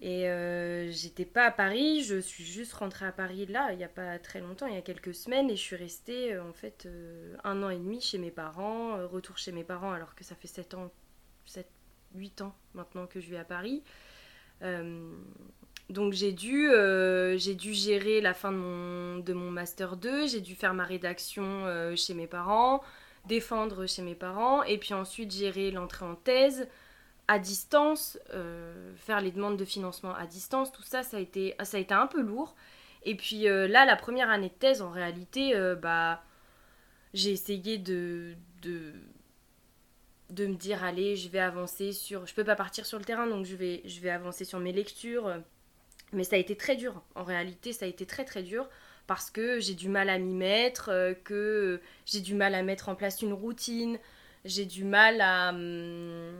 Et euh, j'étais pas à Paris, je suis juste rentrée à Paris là, il n'y a pas très longtemps, il y a quelques semaines, et je suis restée euh, en fait euh, un an et demi chez mes parents, retour chez mes parents alors que ça fait 7 ans, 7, 8 ans maintenant que je vis à Paris. Donc j'ai dû, gérer la fin de mon, de mon master 2, j'ai dû faire ma rédaction chez mes parents, défendre chez mes parents, et puis ensuite gérer l'entrée en thèse à distance, euh, faire les demandes de financement à distance, tout ça, ça a été, ça a été un peu lourd. Et puis euh, là, la première année de thèse, en réalité, euh, bah, j'ai essayé de, de, me dire, allez, je vais avancer sur... Je peux pas partir sur le terrain, donc je vais, je vais avancer sur mes lectures. Mais ça a été très dur. En réalité, ça a été très très dur parce que j'ai du mal à m'y mettre, que j'ai du mal à mettre en place une routine, j'ai du mal à, hum,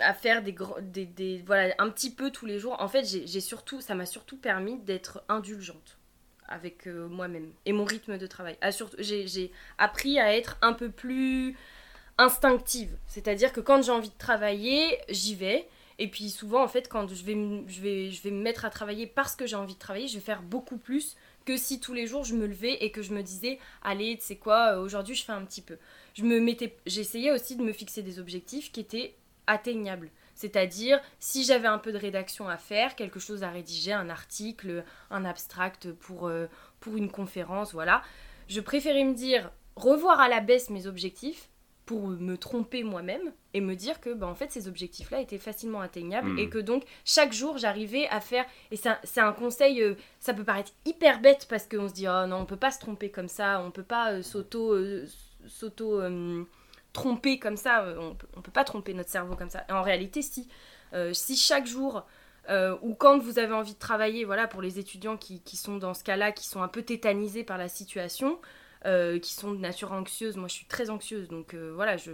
à faire des, des, des- voilà un petit peu tous les jours. En fait, j'ai surtout ça m'a surtout permis d'être indulgente avec euh, moi-même et mon rythme de travail. Ah, j'ai appris à être un peu plus instinctive, c'est-à-dire que quand j'ai envie de travailler, j'y vais. Et puis souvent, en fait, quand je vais, je, vais, je vais me mettre à travailler parce que j'ai envie de travailler, je vais faire beaucoup plus que si tous les jours je me levais et que je me disais, allez, tu sais quoi, aujourd'hui je fais un petit peu. Je me mettais, j'essayais aussi de me fixer des objectifs qui étaient atteignables. C'est-à-dire, si j'avais un peu de rédaction à faire, quelque chose à rédiger, un article, un abstract pour, euh, pour une conférence, voilà, je préférais me dire, revoir à la baisse mes objectifs pour me tromper moi-même et me dire que bah, en fait ces objectifs-là étaient facilement atteignables et que donc chaque jour j'arrivais à faire et c'est un, conseil euh, ça peut paraître hyper bête parce qu'on se dit oh non on peut pas se tromper comme ça on peut pas euh, s'auto euh, s'auto tromper comme ça on peut, on peut pas tromper notre cerveau comme ça. Et en réalité si. Si chaque jour euh, ou quand vous avez envie de travailler voilà pour les étudiants qui, qui sont dans ce cas-là qui sont un peu tétanisés par la situation euh, qui sont de nature anxieuse. Moi, je suis très anxieuse, donc euh, voilà, je,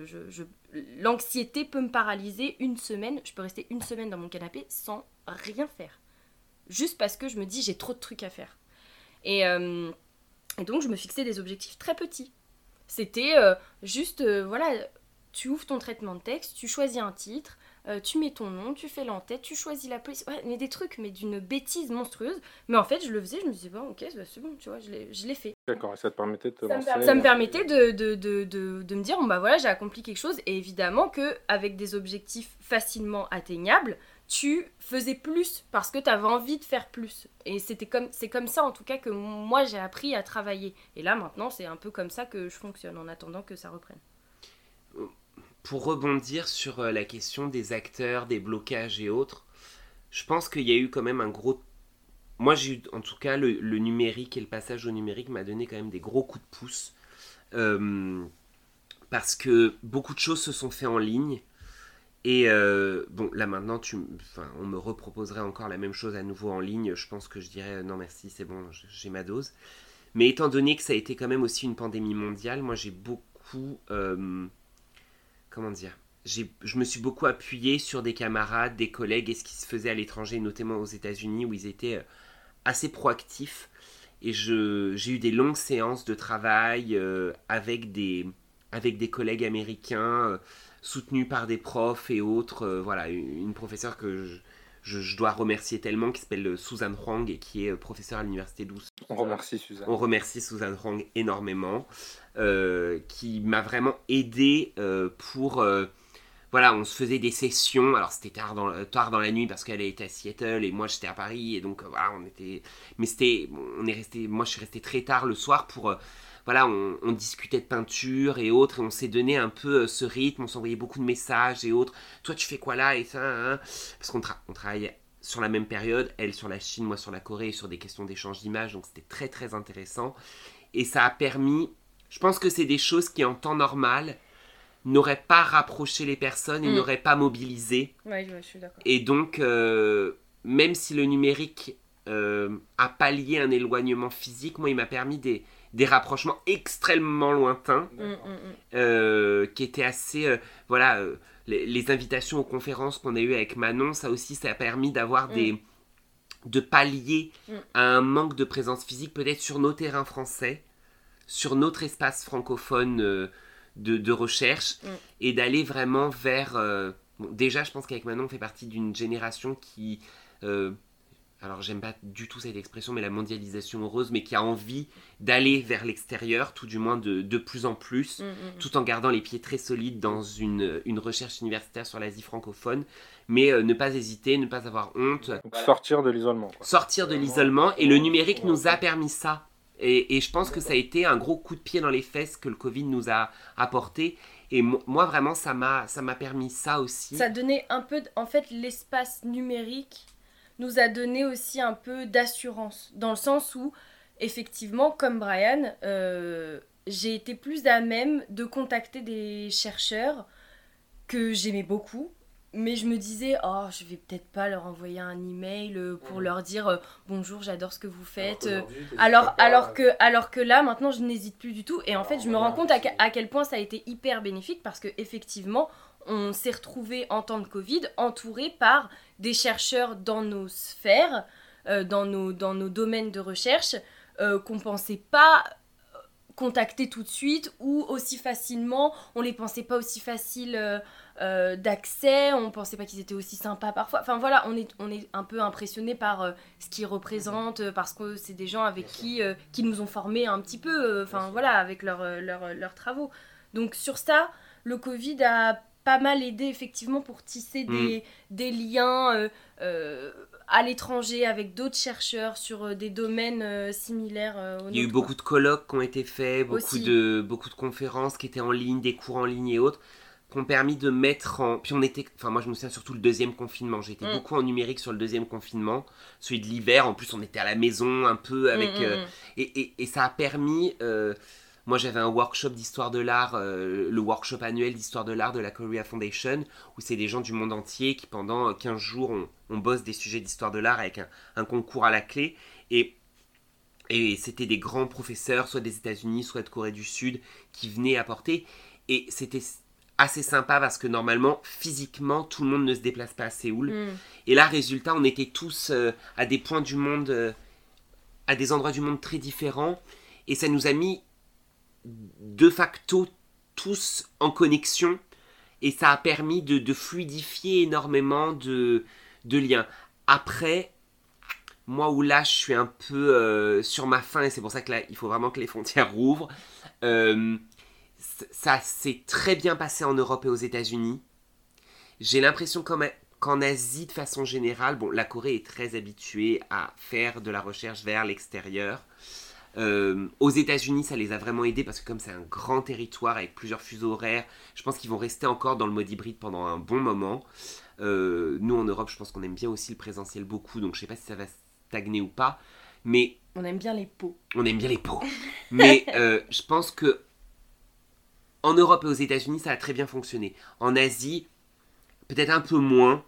l'anxiété peut me paralyser une semaine. Je peux rester une semaine dans mon canapé sans rien faire. Juste parce que je me dis, j'ai trop de trucs à faire. Et, euh, donc, je me fixais des objectifs très petits. C'était juste, voilà, tu ouvres ton traitement de texte, tu choisis un titre, euh, tu mets ton nom, tu fais l'entête, tu choisis la police. Ouais, mais des trucs, mais d'une bêtise monstrueuse. Mais en fait, je le faisais, je me disais, bon, ok, c'est bon, tu vois, je l'ai- je l'ai fait. D'accord, et ça te permettait de te Ça me, lancer. ça me permettait de, de, de, de, de me dire, bon bah voilà, j'ai accompli quelque chose. Et évidemment que avec des objectifs facilement atteignables, tu faisais plus parce que tu avais envie de faire plus. Et c'était comme, c'est comme ça en tout cas que moi j'ai appris à travailler. Et là maintenant, c'est un peu comme ça que je fonctionne en attendant que ça reprenne. Pour rebondir sur euh, la question des acteurs, des blocages et autres, je pense qu'il y a eu quand même un gros... Moi, j'ai eu, en tout cas, le, numérique et le passage au numérique m'a donné quand même des gros coups de pouce. Euh, parce que beaucoup de choses se sont faites en ligne. Et euh, bon, là maintenant, on me reproposerait encore la même chose à nouveau en ligne. Je pense que je dirais non merci, c'est bon, j'ai ma dose. Mais étant donné que ça a été quand même aussi une pandémie mondiale, moi j'ai beaucoup... comment dire je me suis beaucoup appuyé sur des camarades, des collègues et ce qui se faisait à l'étranger, notamment aux États-Unis, où ils étaient euh, assez proactifs. Et j'ai eu des longues séances de travail euh, avec, des, avec des collègues américains, euh, soutenus par des profs et autres. euh, voilà, une, une professeure que je, je- je dois remercier tellement, qui s'appelle Suzanne Huang et qui est professeure à l'université d'Oust. On remercie Suzanne. On remercie Suzanne Huang énormément, qui m'a vraiment aidé euh, pour... euh, voilà, on se faisait des sessions, alors c'était tard dans, euh, tard dans la nuit parce qu'elle était à Seattle et moi j'étais à Paris et donc euh, voilà, on était... Mais c'était... On est resté... Moi je suis resté très tard le soir pour... euh, voilà, on, discutait de peinture et autres, et on s'est donné un peu euh, ce rythme, on s'envoyait beaucoup de messages et autres. Toi, tu fais quoi là et ça hein Parce qu'on tra- on travaillait sur la même période, elle sur la Chine, moi sur la Corée, sur des questions d'échange d'images, donc c'était très très intéressant. Et ça a permis, je pense que c'est des choses qui en temps normal n'auraient pas rapproché les personnes et Mm. n'auraient pas mobilisé. Ouais, je suis d'accord. Et donc, euh, même si le numérique euh, a pallié un éloignement physique, moi il m'a permis des, des rapprochements extrêmement lointains Mm, mm, euh, qui étaient assez voilà les, les invitations aux conférences qu'on a eues avec Manon ça aussi ça a permis d'avoir des de pallier à un manque de présence physique peut-être sur nos terrains français sur notre espace francophone euh, de, de recherche Mm. et d'aller vraiment vers euh, bon, déjà je pense qu'avec Manon on fait partie d'une génération qui euh, alors j'aime pas du tout cette expression, mais la mondialisation heureuse, mais qui a envie d'aller vers l'extérieur, tout du moins de, de plus en plus, Mm, mm, tout en gardant les pieds très solides dans une, une recherche universitaire sur l'Asie francophone, mais euh, ne pas hésiter, ne pas avoir honte, Donc sortir de l'isolement. quoi. sortir de l'isolement, et le numérique nous a permis ça. Et, je pense que ça a été un gros coup de pied dans les fesses que le Covid nous a apporté. Et mo- moi, vraiment, ça m'a permis ça aussi. Ça donnait un peu, en fait, l'espace numérique nous a donné aussi un peu d'assurance, dans le sens où, effectivement, comme Brian, euh, j'ai été plus à même de contacter des chercheurs que j'aimais beaucoup, mais je me disais, oh, je vais peut-être pas leur envoyer un email euh, pour leur dire euh, bonjour, j'adore ce que vous faites. euh, alors, alors, que, alors que là, maintenant, je n'hésite plus du tout. Et en fait, je me rends compte à, à quel point ça a été hyper bénéfique parce que effectivement, on s'est retrouvé en temps de Covid entouré par des chercheurs dans nos sphères, euh, dans, nos, dans nos domaines de recherche, euh, qu'on pensait pas. contacter tout de suite ou aussi facilement. On les pensait pas aussi faciles euh, euh, d'accès, on pensait pas qu'ils étaient aussi sympas parfois. Enfin voilà, on est, on est un peu impressionné par euh, ce qu'ils représentent parce que c'est des gens avec qui, qui nous ont formés un petit peu, enfin voilà, avec leurs leurs travaux. Donc sur ça, le Covid a pas mal aidé effectivement pour tisser des, mm. des liens à l'étranger avec d'autres chercheurs sur euh, des domaines euh, similaires. Euh, Il y a eu beaucoup de colloques qui ont été faits, beaucoup de, beaucoup de conférences qui étaient en ligne, des cours en ligne et autres, qui ont permis de mettre en... Puis on était... Enfin moi je me souviens surtout le deuxième confinement. J'étais mm. beaucoup en numérique sur le deuxième confinement, celui de l'hiver. En plus on était à la maison un peu avec... Mm, et, et, et, ça a permis... Moi, j'avais un workshop d'histoire de l'art, euh, le workshop annuel d'histoire de l'art de la Korea Foundation, où c'est des gens du monde entier qui, pendant 15 jours, on, bosse des sujets d'histoire de l'art avec un, concours à la clé. Et, et c'était des grands professeurs, soit des États-Unis, soit de Corée du Sud, qui venaient apporter. Et c'était assez sympa parce que normalement, physiquement, tout le monde ne se déplace pas à Séoul. Mm. Et là, résultat, on était tous euh, à des points du monde, euh, à des endroits du monde très différents. Et ça nous a mis de facto tous en connexion et ça a permis de, fluidifier énormément de, liens. Après, moi où là je suis un peu euh, sur ma fin et c'est pour ça que là il faut vraiment que les frontières rouvrent. Euh, ça s'est très bien passé en Europe et aux États-Unis. J'ai l'impression qu'en Asie de façon générale, bon la Corée est très habituée à faire de la recherche vers l'extérieur. Euh, aux États-Unis, ça les a vraiment aidés parce que comme c'est un grand territoire avec plusieurs fuseaux horaires, je pense qu'ils vont rester encore dans le mode hybride pendant un bon moment. Euh, nous en Europe, je pense qu'on aime bien aussi le présentiel beaucoup, donc je sais pas si ça va stagner ou pas. Mais on aime bien les pots. On aime bien les pots. mais euh, je pense que en Europe et aux États-Unis, ça a très bien fonctionné. En Asie, peut-être un peu moins.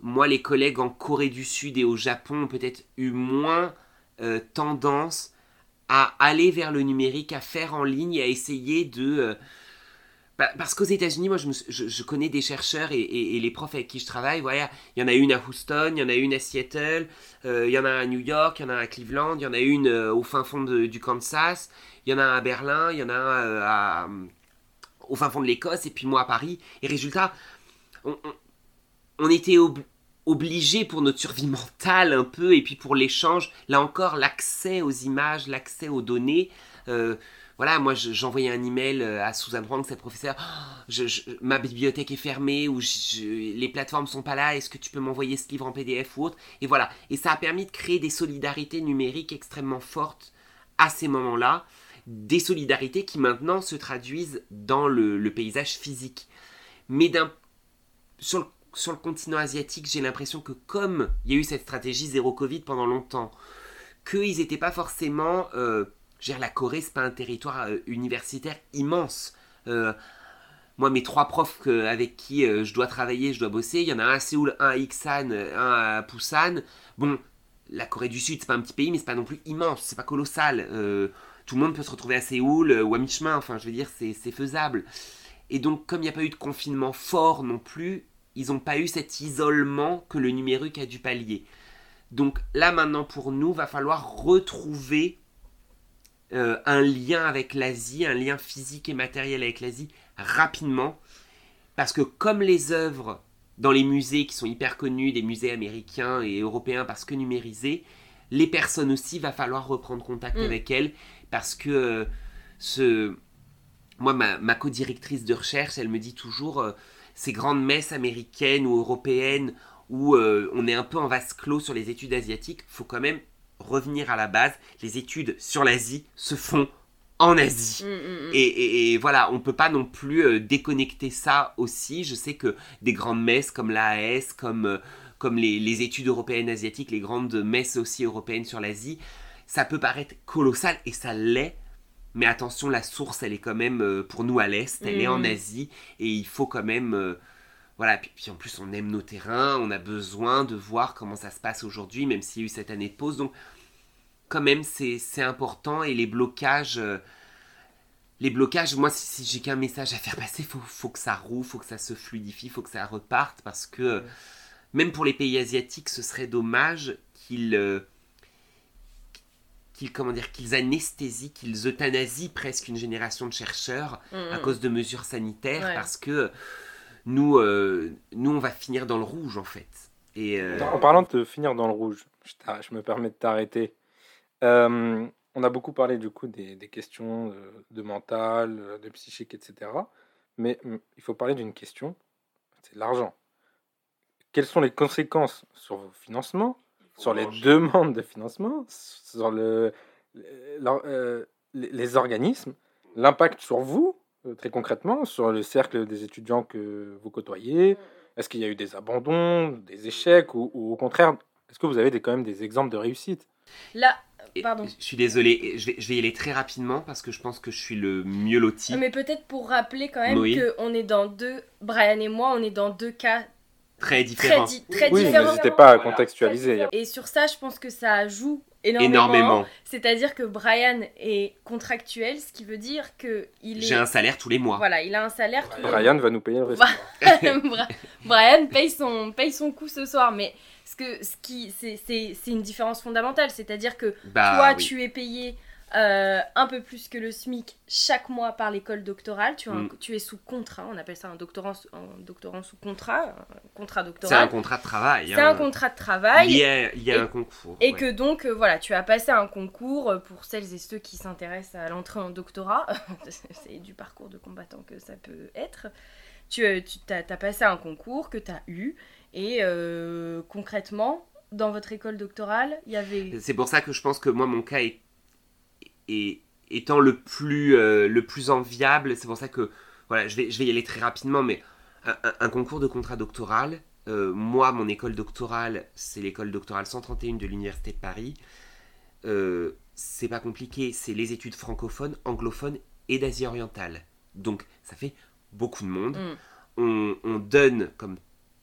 Moi, les collègues en Corée du Sud et au Japon ont peut-être eu moins tendance à aller vers le numérique, à faire en ligne, à essayer de... Euh, bah, parce qu'aux États-Unis, moi, je, connais des chercheurs et, les profs avec qui je travaille. Voilà, il y en a une à Houston, il y en a une à Seattle, euh, il y en a à New York, il y en a à Cleveland, il y en a une euh, au fin fond du Kansas, il y en a à Berlin, il y en a au fin fond de l'Écosse, et puis moi à Paris. Et résultat, on, était au, obligé pour notre survie mentale un peu, et puis pour l'échange, là encore, l'accès aux images, l'accès aux données. Euh, voilà, moi j'envoyais un email euh, à Susan Huang, cette professeure, oh, ma bibliothèque est fermée ou les plateformes sont pas là, est-ce que tu peux m'envoyer ce livre en PDF ou autre? Et voilà, et ça a permis de créer des solidarités numériques extrêmement fortes à ces moments-là, des solidarités qui maintenant se traduisent dans le, paysage physique. Mais sur le continent asiatique, j'ai l'impression que comme il y a eu cette stratégie zéro Covid pendant longtemps, qu'ils n'étaient pas forcément... Euh, la Corée, c'est pas un territoire euh, universitaire immense. Euh, moi, mes trois profs avec qui euh, je dois travailler, je dois bosser, il y en a un à Séoul, un à Iksan, un à Busan. Bon, la Corée du Sud, c'est pas un petit pays, mais c'est pas non plus immense, c'est pas colossal. Tout le monde peut se retrouver à Séoul ou à mi-chemin, enfin, je veux dire, c'est faisable. Et donc, comme il n'y a pas eu de confinement fort non plus, ils n'ont pas eu cet isolement que le numérique a dû pallier. Donc là maintenant pour nous, va falloir retrouver euh, un lien avec l'Asie, un lien physique et matériel avec l'Asie rapidement. Parce que comme les œuvres dans les musées qui sont hyper connus, des musées américains et européens parce que numérisés, les personnes aussi, va falloir reprendre contact mm. avec elles. Parce que ce... moi, ma, ma co-directrice de recherche, elle me dit toujours... Euh, ces grandes messes américaines ou européennes où euh, on est un peu en vase clos sur les études asiatiques, faut quand même revenir à la base. Les études sur l'Asie se font en Asie. Mm, mm, mm. Et, voilà, on peut pas non plus euh, déconnecter ça aussi. Je sais que des grandes messes comme l'AAS, comme, euh, comme les, les, études européennes asiatiques, les grandes messes aussi européennes sur l'Asie, ça peut paraître colossal et ça l'est. Mais attention, la source, elle est quand même euh, pour nous à l'Est, elle est en mm. Asie, et il faut quand même... Euh, voilà, puis, puis, en plus on aime nos terrains, on a besoin de voir comment ça se passe aujourd'hui, même s'il y a eu cette année de pause. Donc quand même c'est important, et les blocages... Euh, les blocages, moi, si, j'ai qu'un message à faire passer, faut, faut que ça roule, faut que ça se fluidifie, faut que ça reparte, parce que même pour les pays asiatiques, ce serait dommage qu'ils qu'ils comment dire qu'ils anesthésient, qu'ils euthanasient presque une génération de chercheurs à cause de mesures sanitaires Mm, Ouais. parce que nous, euh, nous, on va finir dans le rouge en fait. Et euh, En parlant de finir dans le rouge, je, me permets de t'arrêter. Euh, on a beaucoup parlé du coup des, des questions de, de mental, de psychique, etc. Mais hum, il faut parler d'une question, c'est l'argent. Quelles sont les conséquences sur vos financements, sur les demandes de financement, sur le, euh, les, organismes, l'impact sur vous, euh, très concrètement, sur le cercle des étudiants que vous côtoyez Est-ce qu'il y a eu des abandons, des échecs, ou, ou au contraire, est-ce que vous avez des, quand même des exemples de réussite? Là, pardon. je suis désolé, je vais, je vais y aller très rapidement parce que je pense que je suis le mieux loti. Mais peut-être pour rappeler quand même Oui. qu'on est dans deux, Brian et moi, on est dans deux cas Très très, différent. di- très Oui, différents. n'hésitez pas à contextualiser. Et sur ça, je pense que ça joue énormément. Énormément. C'est-à-dire que Brian est contractuel, ce qui veut dire que il est. J'ai un salaire tous les mois. Voilà, il a un salaire. tous les Brian va nous payer le reste. Bra- Brian paye son, paye son coup ce soir, mais ce, que, ce qui, c'est, c'est, c'est une différence fondamentale. C'est-à-dire que Bah, toi, oui. tu es payé euh, un peu plus que le SMIC chaque mois par l'école doctorale. Tu, as un- Mm. tu es sous contrat, on appelle ça un doctorant, sous- un doctorant sous contrat, un contrat C'est un doctoral. contrat de travail. C'est hein. un contrat de travail. Il y a, il y a Et- un concours. Et ouais. que donc, euh, voilà, tu as passé un concours euh, pour celles et ceux qui s'intéressent à l'entrée en doctorat. c'est du parcours de combattant que ça peut être. Tu, as, passé un concours que tu as eu. Et euh, concrètement, dans votre école doctorale, il y avait. C'est pour ça que je pense que moi, mon cas est, est- étant le plus, euh, le plus enviable. C'est pour ça que voilà, je vais, je vais y aller très rapidement, mais un, un- un concours de contrat doctoral. euh, moi, mon école doctorale, c'est l'école doctorale 131 de l'Université de Paris. Euh, c'est pas compliqué, c'est les études francophones, anglophones et d'Asie orientale. Donc, ça fait beaucoup de monde. Mm. On, on donne, comme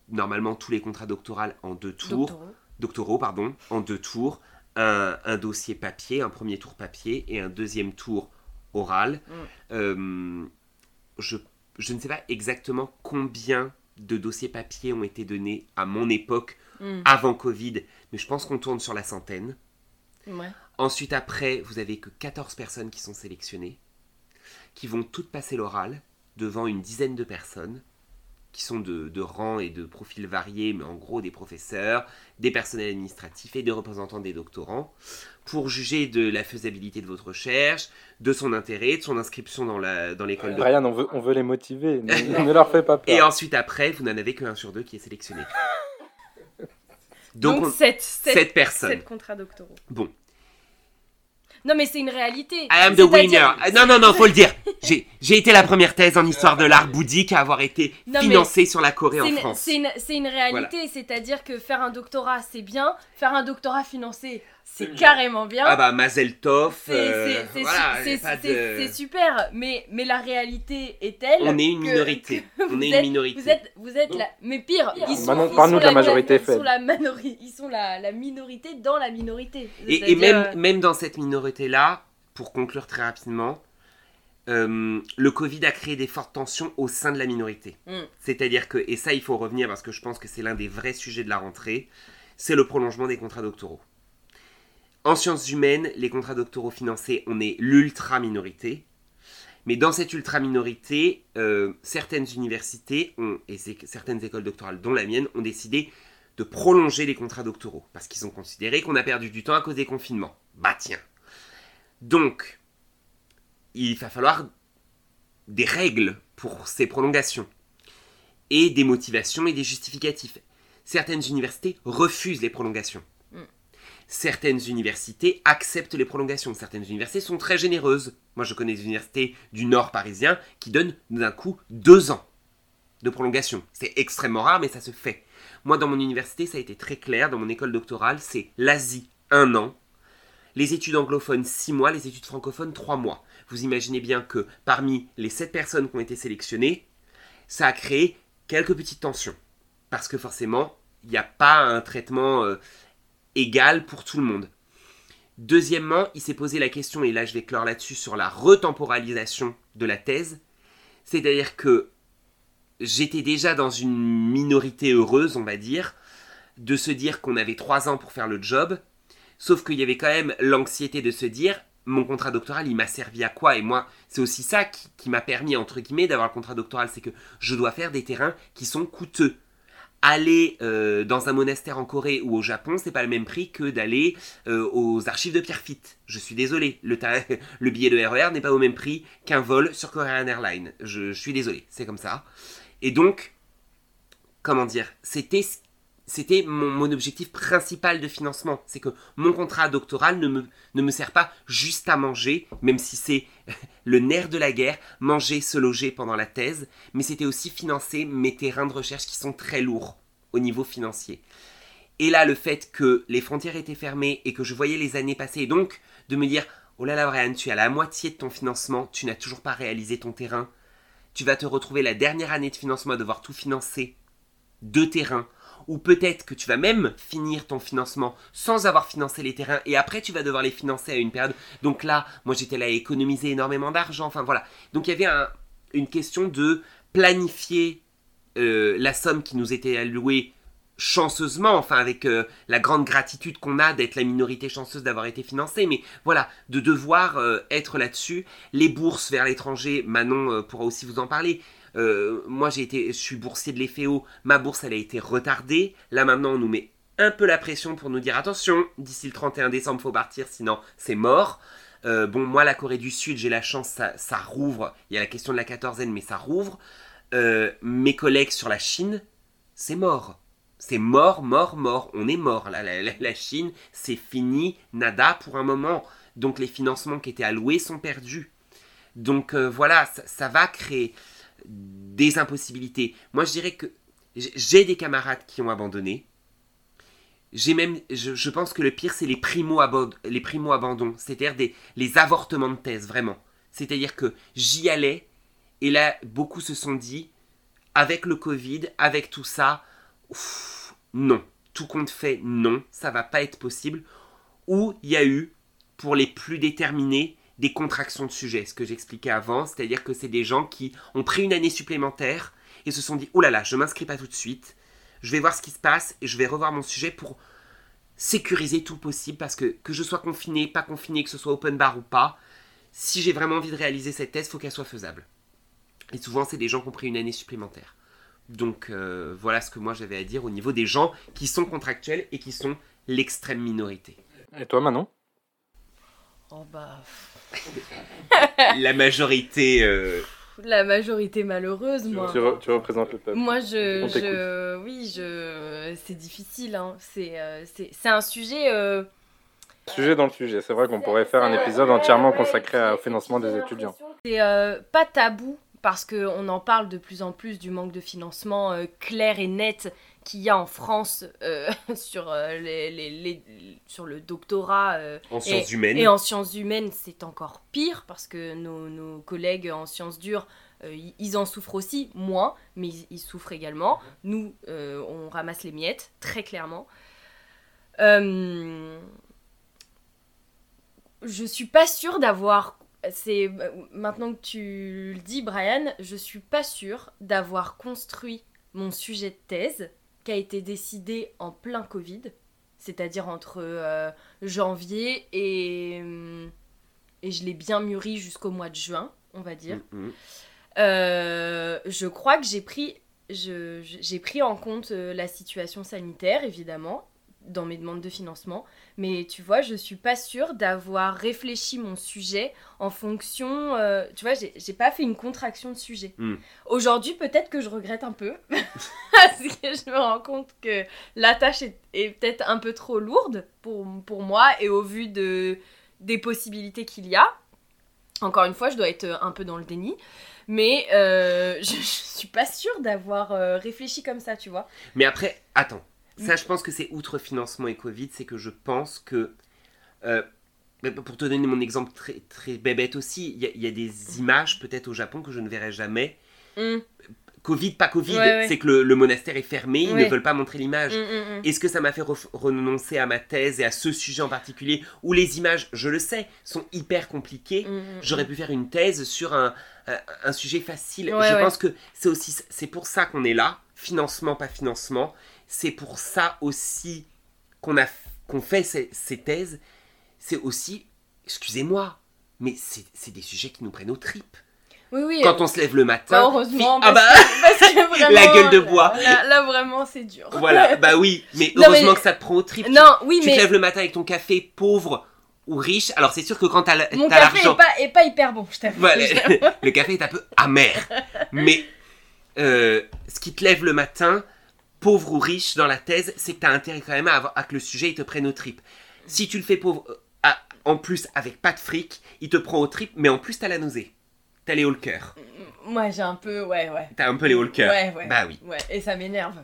normalement tous les contrats doctoraux, en deux tours doctoraux. doctoraux, pardon, en deux tours, un, un dossier papier, un premier tour papier et un deuxième tour oral. Mm. Euh, je, je ne sais pas exactement combien de dossiers papier ont été donnés à mon époque Mm. avant Covid, mais je pense qu'on tourne sur la centaine. Ouais. Ensuite, après, vous avez que 14 personnes qui sont sélectionnées, qui vont toutes passer l'oral devant une dizaine de personnes, qui sont de, de rangs et de profils variés, mais en gros des professeurs, des personnels administratifs et des représentants des doctorants, pour juger de la faisabilité de votre recherche, de son intérêt, de son inscription dans la- dans l'école de... Brian, on veut, on veut les motiver. ne, ne leur fais pas Et peur. ensuite, après, vous n'en avez qu'un sur deux qui est sélectionné. Donc, Donc, on- 7, sept personnes. contrats doctoraux. Bon. Non, mais c'est une réalité. I am the winner. Ah, Non, non, non, faut le dire. J'ai été la première thèse en histoire de l'art bouddhique à avoir été Non, financée sur la Corée en une, France. c'est une- c'est une réalité, c'est-à-dire que faire un doctorat c'est bien, faire un doctorat financé c'est carrément bien. Ah bah Mazel Tov. C'est euh, c'est- voilà, de- super, mais, mais la réalité est telle. On est une que- minorité. que On vous est une êtes- minorité. Vous êtes, vous êtes la. Mais pire, ils sont, Manon, ils parle-nous sont de la majorité ils sont la minori- Ils sont la, la minorité dans la minorité. Et, même, euh, même dans cette minorité-là, pour conclure très rapidement, euh, le Covid a créé des fortes tensions au sein de la minorité. Mm. C'est-à-dire que, et ça il faut revenir parce que je pense que c'est l'un des vrais sujets de la rentrée, c'est le prolongement des contrats doctoraux. En sciences humaines, les contrats doctoraux financés, on est l'ultra-minorité. Mais dans cette ultra-minorité, euh, certaines universités et certaines écoles doctorales, dont la mienne, ont décidé de prolonger les contrats doctoraux. Parce qu'ils ont considéré qu'on a perdu du temps à cause des confinements. Bah tiens. Donc, il va falloir des règles pour ces prolongations. Et des motivations et des justificatifs. Certaines universités refusent les prolongations. Certaines universités acceptent les prolongations. Certaines universités sont très généreuses. Moi, je connais des universités du nord parisien qui donnent d'un coup deux ans de prolongation. C'est extrêmement rare, mais ça se fait. Moi, dans mon université, ça a été très clair. Dans mon école doctorale, c'est l'Asie, un an. Les études anglophones, six mois. Les études francophones, trois mois. Vous imaginez bien que parmi les sept personnes qui ont été sélectionnées, ça a créé quelques petites tensions. Parce que forcément, il n'y a pas un traitement euh, égal pour tout le monde. Deuxièmement, il s'est posé la question, et là je vais clore là-dessus, sur la retemporalisation de la thèse. C'est-à-dire que j'étais déjà dans une minorité heureuse, on va dire, de se dire qu'on avait trois ans pour faire le job, Sauf qu'il y avait quand même l'anxiété de se dire, mon contrat doctoral, il m'a servi à quoi? Et moi, c'est aussi ça qui, qui m'a permis, entre guillemets, d'avoir le contrat doctoral, c'est que je dois faire des terrains qui sont coûteux. Aller euh, dans un monastère en Corée ou au Japon, c'est pas le même prix que d'aller euh, aux archives de Pierrefitte. Je suis désolé, le, billet de RER n'est pas au même prix qu'un vol sur Korean Airlines. Je, je suis désolé, c'est comme ça. Et donc, comment dire, c'était c'était mon, objectif principal de financement. C'est que mon contrat doctoral ne me, ne me sert pas juste à manger, même si c'est le nerf de la guerre, manger, se loger pendant la thèse, mais c'était aussi financer mes terrains de recherche qui sont très lourds au niveau financier. Et là, le fait que les frontières étaient fermées et que je voyais les années passer, et donc de me dire, oh là là, Brian, tu à la moitié de ton financement, tu n'as toujours pas réalisé ton terrain, tu vas te retrouver la dernière année de financement à devoir tout financer, deux terrains, ou peut-être que tu vas même finir ton financement sans avoir financé les terrains et après tu vas devoir les financer à une période. Donc là, moi j'étais là à économiser énormément d'argent. Enfin voilà. Donc il y avait un- une question de planifier euh, la somme qui nous était allouée chanceusement, enfin avec euh, la grande gratitude qu'on a d'être la minorité chanceuse d'avoir été financée, mais voilà, de devoir euh, être là-dessus. Les bourses vers l'étranger, Manon pourra aussi vous en parler. Euh, moi, j'ai été, je suis boursier de l'EFEO. Ma bourse, elle a été retardée. Là, maintenant, on nous met un peu la pression pour nous dire attention, d'ici le 31 décembre, faut partir, sinon c'est mort. Euh, bon, moi, la Corée du Sud, j'ai la chance, ça, rouvre. Il y a la question de la quatorzaine, mais ça rouvre. Euh, mes collègues sur la Chine, c'est mort. C'est mort, mort, mort. On est mort. La, Chine, c'est fini, nada pour un moment. Donc les financements qui étaient alloués sont perdus. Donc voilà, ça va créer des impossibilités. Moi, je dirais que j'ai des camarades qui ont abandonné. J'ai même, je, pense que le pire, c'est les primo les primo c'est-à-dire des les avortements de thèse, vraiment. C'est-à-dire que j'y allais et là, beaucoup se sont dit, avec le Covid, avec tout ça, non, tout compte fait, non, ça va pas être possible. Ou il y a eu, pour les plus déterminés, des contractions de sujet, ce que j'expliquais avant, c'est-à-dire que c'est des gens qui ont pris une année supplémentaire et se sont dit oh là là, je m'inscris pas tout de suite, je vais voir ce qui se passe et je vais revoir mon sujet pour sécuriser tout possible parce que que je sois confiné, pas confiné, que ce soit open bar ou pas, si j'ai vraiment envie de réaliser cette thèse, faut qu'elle soit faisable. Et souvent, c'est des gens qui ont pris une année supplémentaire. Donc euh, voilà ce que moi j'avais à dire au niveau des gens qui sont contractuels et qui sont l'extrême minorité. Et toi, Manon? Oh bah, La majorité euh, la majorité malheureuse, moi. tu, re- tu représentes le peuple. Moi, je, On t'écoute. je, oui, je, c'est difficile. Hein. C'est, euh, c'est, c'est un sujet. euh, Sujet dans le sujet. C'est vrai qu'on pourrait faire un épisode entièrement consacré au financement des étudiants. C'est euh, pas tabou parce qu'on en parle de plus en plus du manque de financement euh, clair et net qu'il y a en France euh, sur, euh, les, les- les- sur le doctorat euh, en sciences et, humaines. et en sciences humaines, c'est encore pire parce que nos, nos collègues en sciences dures, ils- en souffrent aussi, moins, mais ils, ils souffrent également. Nous, on ramasse les miettes, très clairement. Je suis pas sûre d'avoir. C'est maintenant que tu le dis, Brian, je suis pas sûre d'avoir construit mon sujet de thèse qui a été décidé en plein Covid, c'est-à-dire entre euh, janvier et et je l'ai bien mûri jusqu'au mois de juin, on va dire. Mhm. Euh, je crois que j'ai pris, j'ai pris en compte euh, la situation sanitaire, évidemment, dans mes demandes de financement. Mais tu vois, je suis pas sûre d'avoir réfléchi mon sujet en fonction. euh, tu vois, j'ai pas fait une contraction de sujet. Mm. Aujourd'hui, peut-être que je regrette un peu. parce que je me rends compte que la tâche est, est peut-être un peu trop lourde pour, pour moi et au vu de, des possibilités qu'il y a. Encore une fois, je dois être un peu dans le déni. Mais euh, je, je suis pas sûre d'avoir euh, réfléchi comme ça, tu vois. Mais après, attends. Ça, je pense que c'est outre financement et Covid, c'est que je pense que. euh, pour te donner mon exemple très, très bébête aussi, il y, a- il y a des images peut-être au Japon que je ne verrai jamais. Mm. Covid, pas Covid, Ouais, ouais. c'est que le, le monastère est fermé, ils Ouais. ne veulent pas montrer l'image. Mm, mm. Est-ce que ça m'a fait renoncer à ma thèse et à ce sujet en particulier où les images, je le sais, sont hyper compliquées J'aurais pu faire une thèse sur un, un, un sujet facile. Je pense que c'est aussi c'est pour ça qu'on est là, financement pas financement. C'est pour ça aussi qu'on a qu'on fait ces, ces thèses, c'est aussi, excusez-moi, mais c'est c'est des sujets qui nous prennent aux tripes. Oui, oui. Quand on se lève le Bah, matin, heureusement. Ah parce bah, que- parce que vraiment, la gueule de bois. Là, là, vraiment, c'est dur. voilà, bah oui, mais Non, heureusement mais- que ça te prend aux tripes. Tu- Non, oui, tu mais te lèves le matin avec ton café pauvre ou riche. Alors c'est sûr que quand t'as la- mon café l'argent, est pas, est pas hyper bon, je t'avoue. Voilà, le café est un peu amer. Mais euh, ce qui te lève le matin, pauvre ou riche dans la thèse, c'est que tu as intérêt quand même à, avoir- à que le sujet il te prenne aux tripes. Si tu le fais pauvre, euh, à- en plus avec pas de fric, il te prend aux tripes, mais en plus t'as la nausée. T'as les hauts le cœur. Moi, j'ai un peu, ouais, ouais. T'as un peu les hauts le cœur. Ouais, ouais. Bah oui. Ouais, et ça m'énerve.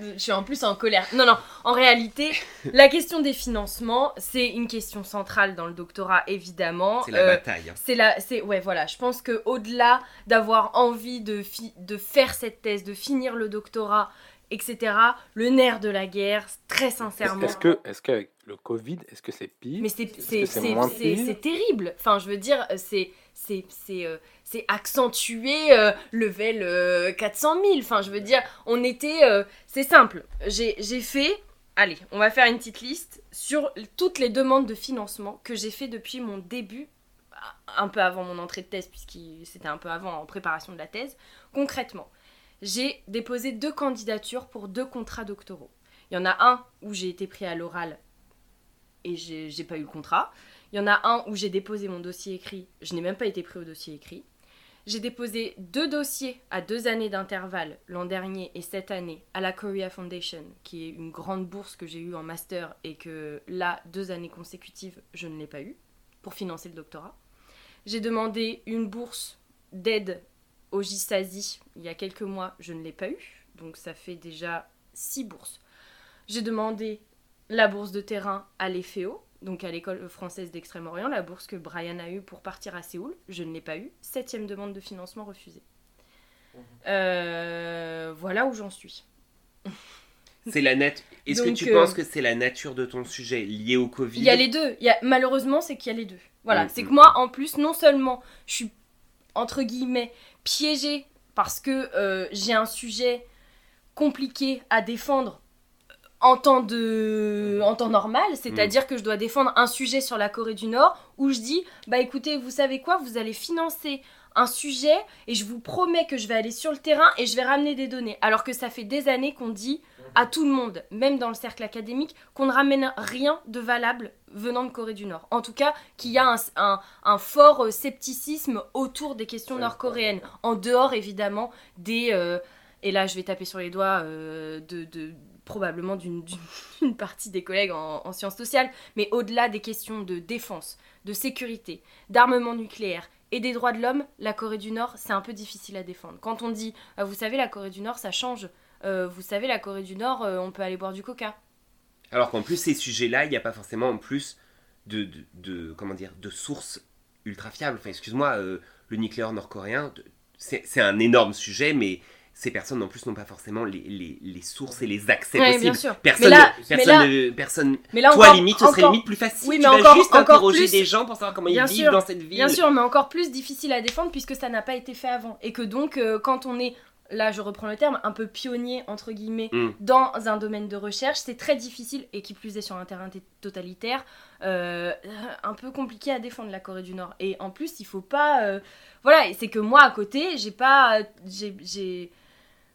Je suis en plus en colère. Non, non, en réalité, la question des financements, c'est une question centrale dans le doctorat, évidemment. C'est la Euh, bataille. hein. c'est la, c'est ouais voilà. Je pense que au-delà d'avoir envie de fi- de faire cette thèse, de finir le doctorat, etc. Le nerf de la guerre, très sincèrement. Est-ce que, est-ce qu'avec le Covid, est-ce que c'est pire? Mais c'est c'est terrible. Enfin, je veux dire, c'est c'est c'est euh, c'est accentué euh, level euh, 400 000. Enfin, je veux dire, on était. euh, c'est simple. J'ai j'ai fait. Allez, on va faire une petite liste sur toutes les demandes de financement que j'ai fait depuis mon début, un peu avant mon entrée de thèse, puisque c'était un peu avant en préparation de la thèse. Concrètement, j'ai déposé deux candidatures pour deux contrats doctoraux. Il y en a un où j'ai été pris à l'oral et j'ai j'ai pas eu le contrat. Il y en a un où j'ai déposé mon dossier écrit, je n'ai même pas été pris au dossier écrit. J'ai déposé deux dossiers à deux années d'intervalle, l'an dernier et cette année, à la Korea Foundation, qui est une grande bourse que j'ai eue en master et que là, deux années consécutives, je ne l'ai pas eue pour financer le doctorat. J'ai demandé une bourse d'aide au il y a quelques mois, je ne l'ai pas eu, donc ça fait déjà six bourses. J'ai demandé la bourse de terrain à l'EFEO, donc à l'école française d'Extrême-Orient, la bourse que Brian a eue pour partir à Séoul. Je ne l'ai pas eue. Septième demande de financement refusée. Euh, voilà où j'en suis. C'est la nat- Est-ce que tu euh, penses que c'est la nature de ton sujet lié au Covid? Il y a les deux. Il y a, malheureusement, c'est qu'il y a les deux. Voilà, Mm, c'est mm, que moi, en plus, non seulement je suis, entre guillemets, piégée parce que euh, j'ai un sujet compliqué à défendre en temps, de, en temps normal, c'est-à-dire que je dois défendre un sujet sur la Corée du Nord où je dis, bah écoutez, vous savez quoi, vous allez financer un sujet et je vous promets que je vais aller sur le terrain et je vais ramener des données. Alors que ça fait des années qu'on dit à tout le monde, même dans le cercle académique, qu'on ne ramène rien de valable venant de Corée du Nord. En tout cas, qu'il y a un, un- un fort euh, scepticisme autour des questions nord-coréennes, en dehors évidemment des... euh, et là, je vais taper sur les doigts euh, de, de- probablement d'une partie des collègues en, en sciences sociales, mais au-delà des questions de défense, de sécurité, d'armement nucléaire et des droits de l'homme, la Corée du Nord, c'est un peu difficile à défendre. Quand on dit, Ah, vous savez, la Corée du Nord, ça change. Euh, vous savez, la Corée du Nord, euh, on peut aller boire du coca. Alors qu'en plus, ces sujets-là, il n'y a pas forcément en plus de, de, de- comment dire, de sources ultra fiables. Enfin, excuse-moi, euh, le nucléaire nord-coréen, c'est un énorme sujet, mais ces personnes en plus n'ont pas forcément les, les, les sources et les accès Ouais, possibles. bien sûr. Personne, mais là, mais personne, là, personne. mais là Toi, encore- limite, ce serait limite plus facile. Oui, tu mais vas encore- juste interroger plus- des gens pour savoir comment ils vivent sûr, dans cette ville. Bien sûr, mais encore plus difficile à défendre puisque ça n'a pas été fait avant. Et que donc, euh, quand on est, là je reprends le terme, un peu pionnier, entre guillemets, Mm. dans un domaine de recherche, c'est très difficile, et qui plus est sur un terrain totalitaire, euh, un peu compliqué à défendre la Corée du Nord. Et en plus, il faut pas... euh, voilà, c'est que moi, à côté, j'ai pas... j'ai-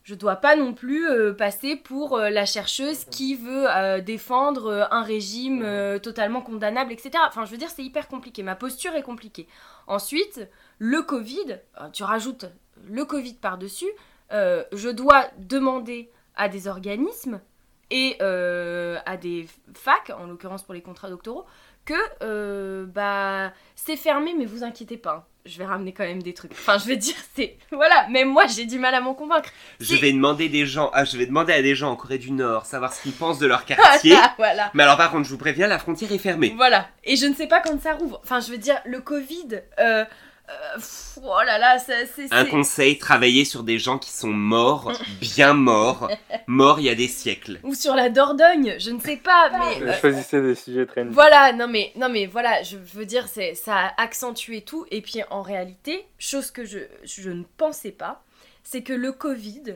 je dois pas non plus euh, passer pour euh, la chercheuse qui veut euh, défendre un régime euh, totalement condamnable, etc. Enfin, je veux dire, c'est hyper compliqué. Ma posture est compliquée. Ensuite, le Covid, tu rajoutes le Covid par-dessus, euh, je dois demander à des organismes et euh, à des facs, en l'occurrence pour les contrats doctoraux, que euh, bah c'est fermé, mais vous inquiétez pas. hein. Je vais ramener quand même des trucs. Enfin, je vais dire, c'est. Voilà, même moi j'ai du mal à m'en convaincre. Je vais demander des gens, ah, je vais demander à des gens en Corée du Nord savoir ce qu'ils pensent de leur quartier. Voilà, voilà. Mais alors par contre, je vous préviens, la frontière est fermée. Voilà. Et je ne sais pas quand ça rouvre. Enfin, je veux dire, le Covid. euh, euh, pff, oh là là, ça, c'est. Un conseil, travailler sur des gens qui sont morts, bien morts, morts il y a des siècles. Ou sur la Dordogne, je ne sais pas, mais. euh, Choisissez des sujets très Voilà, non mais, non mais voilà, je veux dire, c'est, ça a accentué tout. Et puis en réalité, chose que je, je ne pensais pas, c'est que le Covid,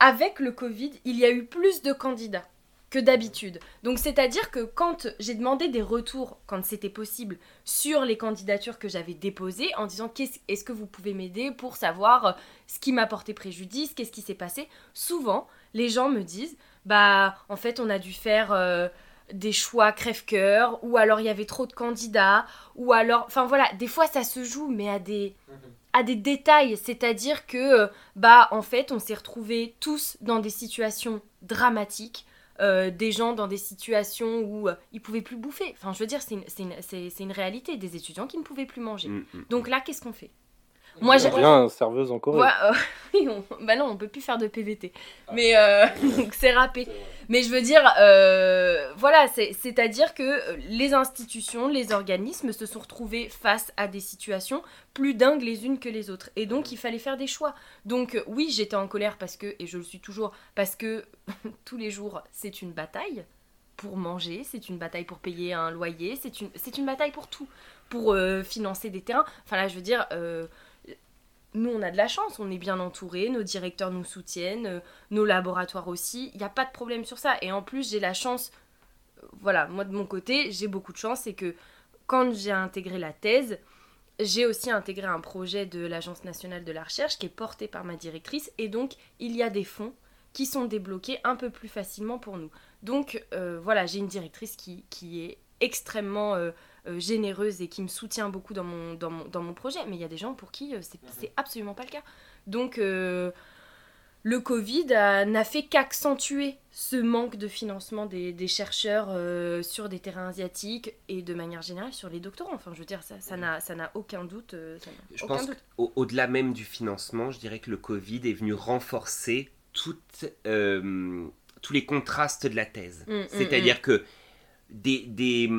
avec le Covid, il y a eu plus de candidats que d'habitude. Donc c'est-à-dire que quand j'ai demandé des retours, quand c'était possible, sur les candidatures que j'avais déposées, en disant est-ce que vous pouvez m'aider pour savoir euh, ce qui m'a porté préjudice, qu'est-ce qui s'est passé, souvent les gens me disent bah en fait on a dû faire euh, des choix crève-cœur, ou alors il y avait trop de candidats, ou alors, enfin voilà, des fois ça se joue, mais à des, à des détails, c'est-à-dire que, euh, bah en fait, on s'est retrouvés tous dans des situations dramatiques, euh, des gens dans des situations où euh, ils pouvaient plus bouffer. Enfin, je veux dire, c'est une, réalité, des étudiants qui ne pouvaient plus manger. Mm, mm. Donc là, qu'est-ce qu'on fait? Moi, j'ai... Bien serveuse en Corée. Ouais, euh, oui, on- bah non, on peut plus faire de PVT. Mais euh, donc c'est râpé. Mais je veux dire, euh, voilà, c'est- c'est-à-dire que les institutions, les organismes se sont retrouvés face à des situations plus dingues les unes que les autres. Et donc il fallait faire des choix. Donc oui, j'étais en colère parce que, et je le suis toujours, parce que tous les jours, c'est une bataille pour manger, c'est une bataille pour payer un loyer, c'est une, c'est une bataille pour tout, pour euh, financer des terrains. Enfin là, je veux dire, euh, nous, on a de la chance, on est bien entourés, nos directeurs nous soutiennent, euh, nos laboratoires aussi, il n'y a pas de problème sur ça. Et en plus, j'ai la chance, euh, voilà, moi de mon côté, j'ai beaucoup de chance, c'est que quand j'ai intégré la thèse, j'ai aussi intégré un projet de l'Agence nationale de la recherche qui est porté par ma directrice, et donc il y a des fonds qui sont débloqués un peu plus facilement pour nous. Donc euh, voilà, j'ai une directrice qui, est extrêmement euh, généreuse et qui me soutient beaucoup dans mon, dans mon, dans mon projet, mais il y a des gens pour qui euh, c'est c'est absolument pas le cas. Donc euh, le Covid n'a fait qu'accentuer ce manque de financement des, des chercheurs euh, sur des terrains asiatiques et de manière générale sur les doctorants. Enfin, je veux dire, ça ça n'a ça n'a aucun doute. euh, ça Je aucun pense au-delà même du financement, je dirais que le Covid est venu renforcer euh, tous les contrastes de la thèse. Mm, mm, C'est-à-dire que des, des-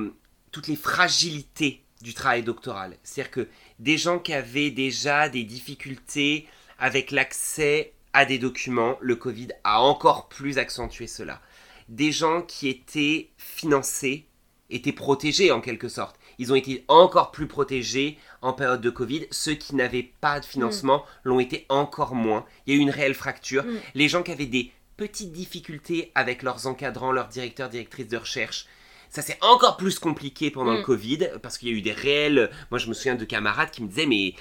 toutes les fragilités du travail doctoral, c'est-à-dire que des gens qui avaient déjà des difficultés avec l'accès à des documents, le Covid a encore plus accentué cela. Des gens qui étaient financés étaient protégés en quelque sorte. Ils ont été encore plus protégés en période de Covid. Ceux qui n'avaient pas de financement l'ont été encore moins. Il y a eu une réelle fracture. Mm. Les gens qui avaient des petites difficultés avec leurs encadrants, leurs directeurs, directrices de recherche, ça c'est encore plus compliqué pendant Mm. le Covid parce qu'il y a eu des réels. Moi je me souviens de camarades qui me disaient mais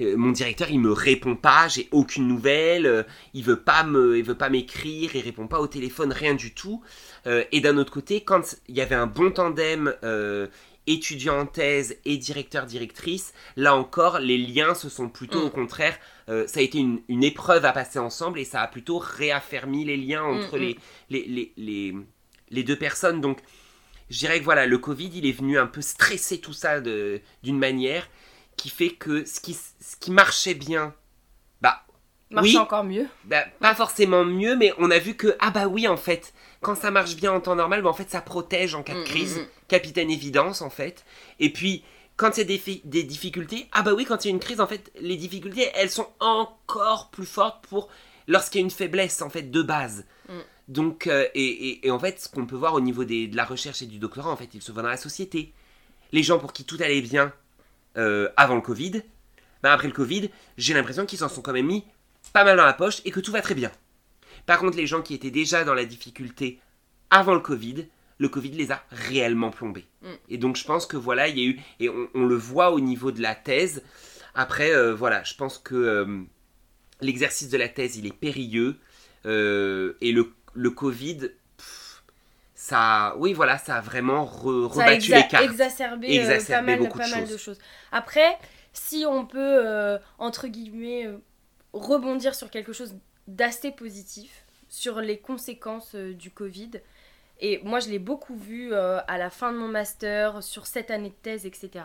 euh, mon directeur il me répond pas, j'ai aucune nouvelle, euh, il veut pas me, il veut pas m'écrire, il répond pas au téléphone, rien du tout. Euh, et d'un autre côté, quand il y avait un bon tandem euh, étudiant en thèse et directeur directrice, là encore les liens se sont plutôt Mm. au contraire, euh, ça a été une, une épreuve à passer ensemble et ça a plutôt réaffermi les liens entre Mm, mm. les, les, les, les, les deux personnes. Donc je dirais que voilà, le Covid, il est venu un peu stresser tout ça d'une manière qui fait que ce qui, ce qui marchait bien, bah, Marche oui. encore mieux. bah, pas forcément mieux, mais on a vu que, ah bah oui, en fait, quand ça marche bien en temps normal, bah, en fait, ça protège en cas de Mm, crise. mm, mm. Capitaine évidence, en fait. Et puis, quand il y a des, des difficultés, ah bah oui, quand il y a une crise, en fait, les difficultés, elles sont encore plus fortes pour lorsqu'il y a une faiblesse, en fait, de base. Donc, euh, et, et- et en fait, ce qu'on peut voir au niveau des- de la recherche et du doctorat, en fait, il se voit dans la société. Les gens pour qui tout allait bien euh, avant le Covid, ben après le Covid, j'ai l'impression qu'ils s'en sont quand même mis pas mal dans la poche et que tout va très bien. Par contre, les gens qui étaient déjà dans la difficulté avant le Covid, le Covid les a réellement plombés. Mm. Et donc je pense que voilà, il y a eu, et on, on le voit au niveau de la thèse. Après, euh, voilà, je pense que l'exercice de la thèse, il est périlleux. et le, le Covid, pff, ça, oui, voilà, ça a vraiment re- Ça a rebattu les cartes. exacerbé, euh, Exacerbé pas, mal, beaucoup de pas mal choses. de choses. Après, si on peut, euh, entre guillemets, euh, rebondir sur quelque chose d'assez positif, sur les conséquences du Covid, et moi je l'ai beaucoup vu à la fin de mon master, sur cette année de thèse, etc.,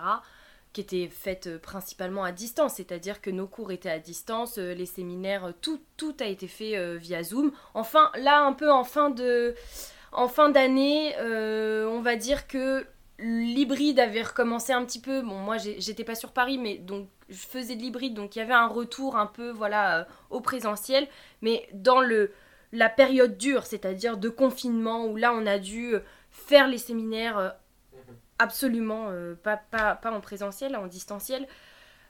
qui était faite euh, principalement à distance, c'est-à-dire que nos cours étaient à distance, euh, les séminaires, euh, tout, tout a été fait via Zoom. Enfin, là, un peu en fin de... En fin d'année, on va dire que l'hybride avait recommencé un petit peu. Bon, moi, j'étais pas sur Paris, mais donc je faisais de l'hybride, donc il y avait un retour un peu, voilà, au présentiel. Mais dans le la période dure, c'est-à-dire de confinement, où là, on a dû faire les séminaires absolument euh, pas, pas, pas en présentiel, en distanciel.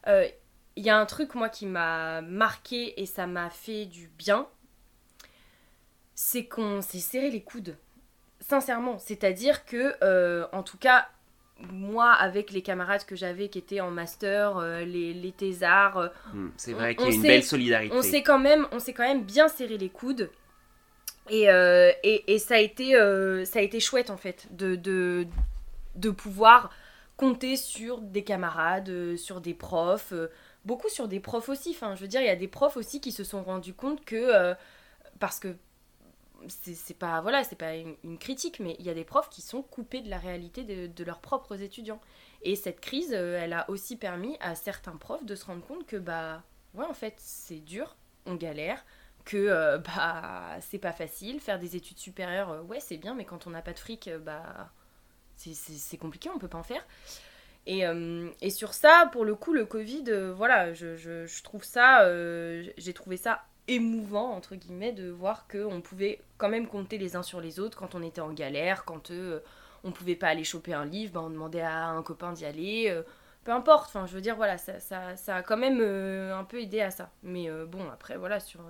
Euh, Il y a un truc, moi, qui m'a marqué et ça m'a fait du bien. C'est qu'on s'est serré les coudes sincèrement. C'est-à-dire que, euh, en tout cas, moi, avec les camarades que j'avais qui étaient en master, euh, les, les thésards, euh, Hmm, C'est vrai qu'il y a une belle solidarité. on s'est quand même, on s'est quand même bien serré les coudes. Et, euh, et, et ça, a été, euh, ça a été chouette en fait de, de, de pouvoir compter sur des camarades, euh, sur des profs, euh, beaucoup sur des profs aussi. Enfin, je veux dire, il y a des profs aussi qui se sont rendus compte que euh, parce que c'est pas voilà, c'est pas une, critique, mais il y a des profs qui sont coupés de la réalité de, leurs propres étudiants. Et cette crise, elle a aussi permis à certains profs de se rendre compte que bah ouais, en fait, c'est dur, on galère, que bah c'est pas facile, faire des études supérieures, ouais, c'est bien, mais quand on n'a pas de fric, bah c'est- compliqué, on peut pas en faire. Et, euh, sur ça, pour le coup, le Covid, euh, voilà, je, trouve ça, euh, j'ai trouvé ça émouvant, entre guillemets, de voir qu'on pouvait quand même compter les uns sur les autres quand on était en galère, quand on pouvait pas aller choper un livre, bah, on demandait à un copain d'y aller, peu importe, enfin, je veux dire, voilà, ça, a quand même un peu aidé à ça. Mais bon, après, voilà, sur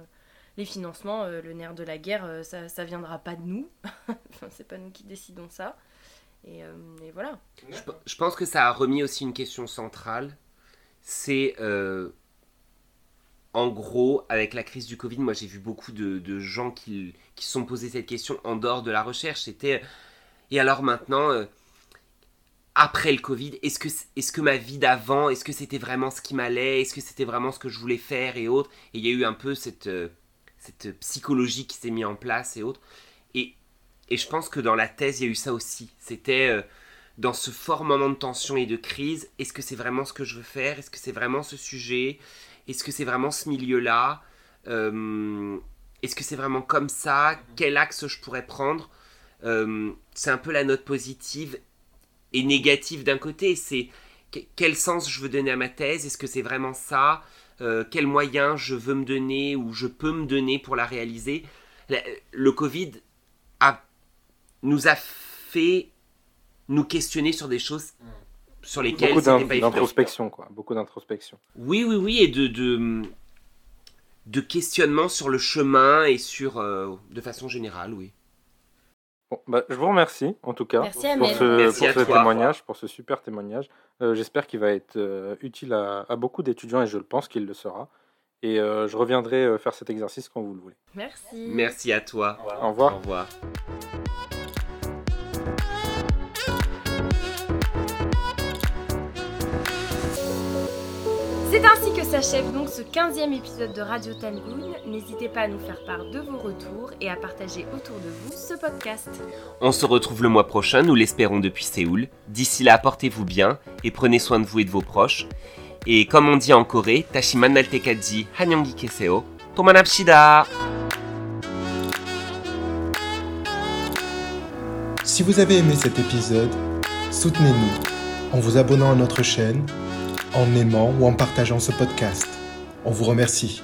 les financements, le nerf de la guerre, ça, ça viendra pas de nous, enfin, c'est pas nous qui décidons ça. Et, euh, et voilà. Je, pe- je pense que ça a remis aussi une question centrale. C'est euh, en gros, avec la crise du Covid, moi j'ai vu beaucoup de, gens qui, se sont posés cette question en dehors de la recherche. C'était et alors maintenant, euh, après le Covid, est-ce que, est-ce que ma vie d'avant, est-ce que c'était vraiment ce qui m'allait? Est-ce que c'était vraiment ce que je voulais faire et autres? Et il y a eu un peu cette, euh, cette psychologie qui s'est mise en place et autres. Et, je pense que dans la thèse, il y a eu ça aussi. C'était. euh, dans ce fort moment de tension et de crise, est-ce que c'est vraiment ce que je veux faire? Est-ce que c'est vraiment ce sujet? Est-ce que c'est vraiment ce milieu-là? Euh, Est-ce que c'est vraiment comme ça? Quel axe je pourrais prendre? Euh, C'est un peu la note positive et négative d'un côté. C'est que- quel sens je veux donner à ma thèse? Est-ce que c'est vraiment ça? Quels moyens je veux me donner ou je peux me donner pour la réaliser? Le Covid nous a fait nous questionner sur des choses sur lesquelles Beaucoup c'était d'in- pas évident. d'introspection, quoi. Beaucoup d'introspection. Oui, oui, oui, et de, de, de questionnement sur le chemin et sur, euh, de façon générale, oui. Bon, bah, je vous remercie, en tout cas, Merci pour ce, Merci pour à ce toi. témoignage, pour ce super témoignage. Euh, J'espère qu'il va être euh, utile à, à beaucoup d'étudiants et je le pense qu'il le sera. Et euh, je reviendrai euh, faire cet exercice quand vous le voulez. Merci. Merci à toi. Au revoir. Au revoir. Ainsi que s'achève donc ce 15e épisode de Radio Tangoon. N'hésitez pas à nous faire part de vos retours et à partager autour de vous ce podcast. On se retrouve le mois prochain, nous l'espérons depuis Séoul. D'ici là, portez-vous bien et prenez soin de vous et de vos proches. Et comme on dit en Corée, Tashiman Naltekaji Hanyongi Keseo, Tomanapshida Si vous avez aimé cet épisode, soutenez-nous en vous abonnant à notre chaîne, en aimant ou en partageant ce podcast. On vous remercie.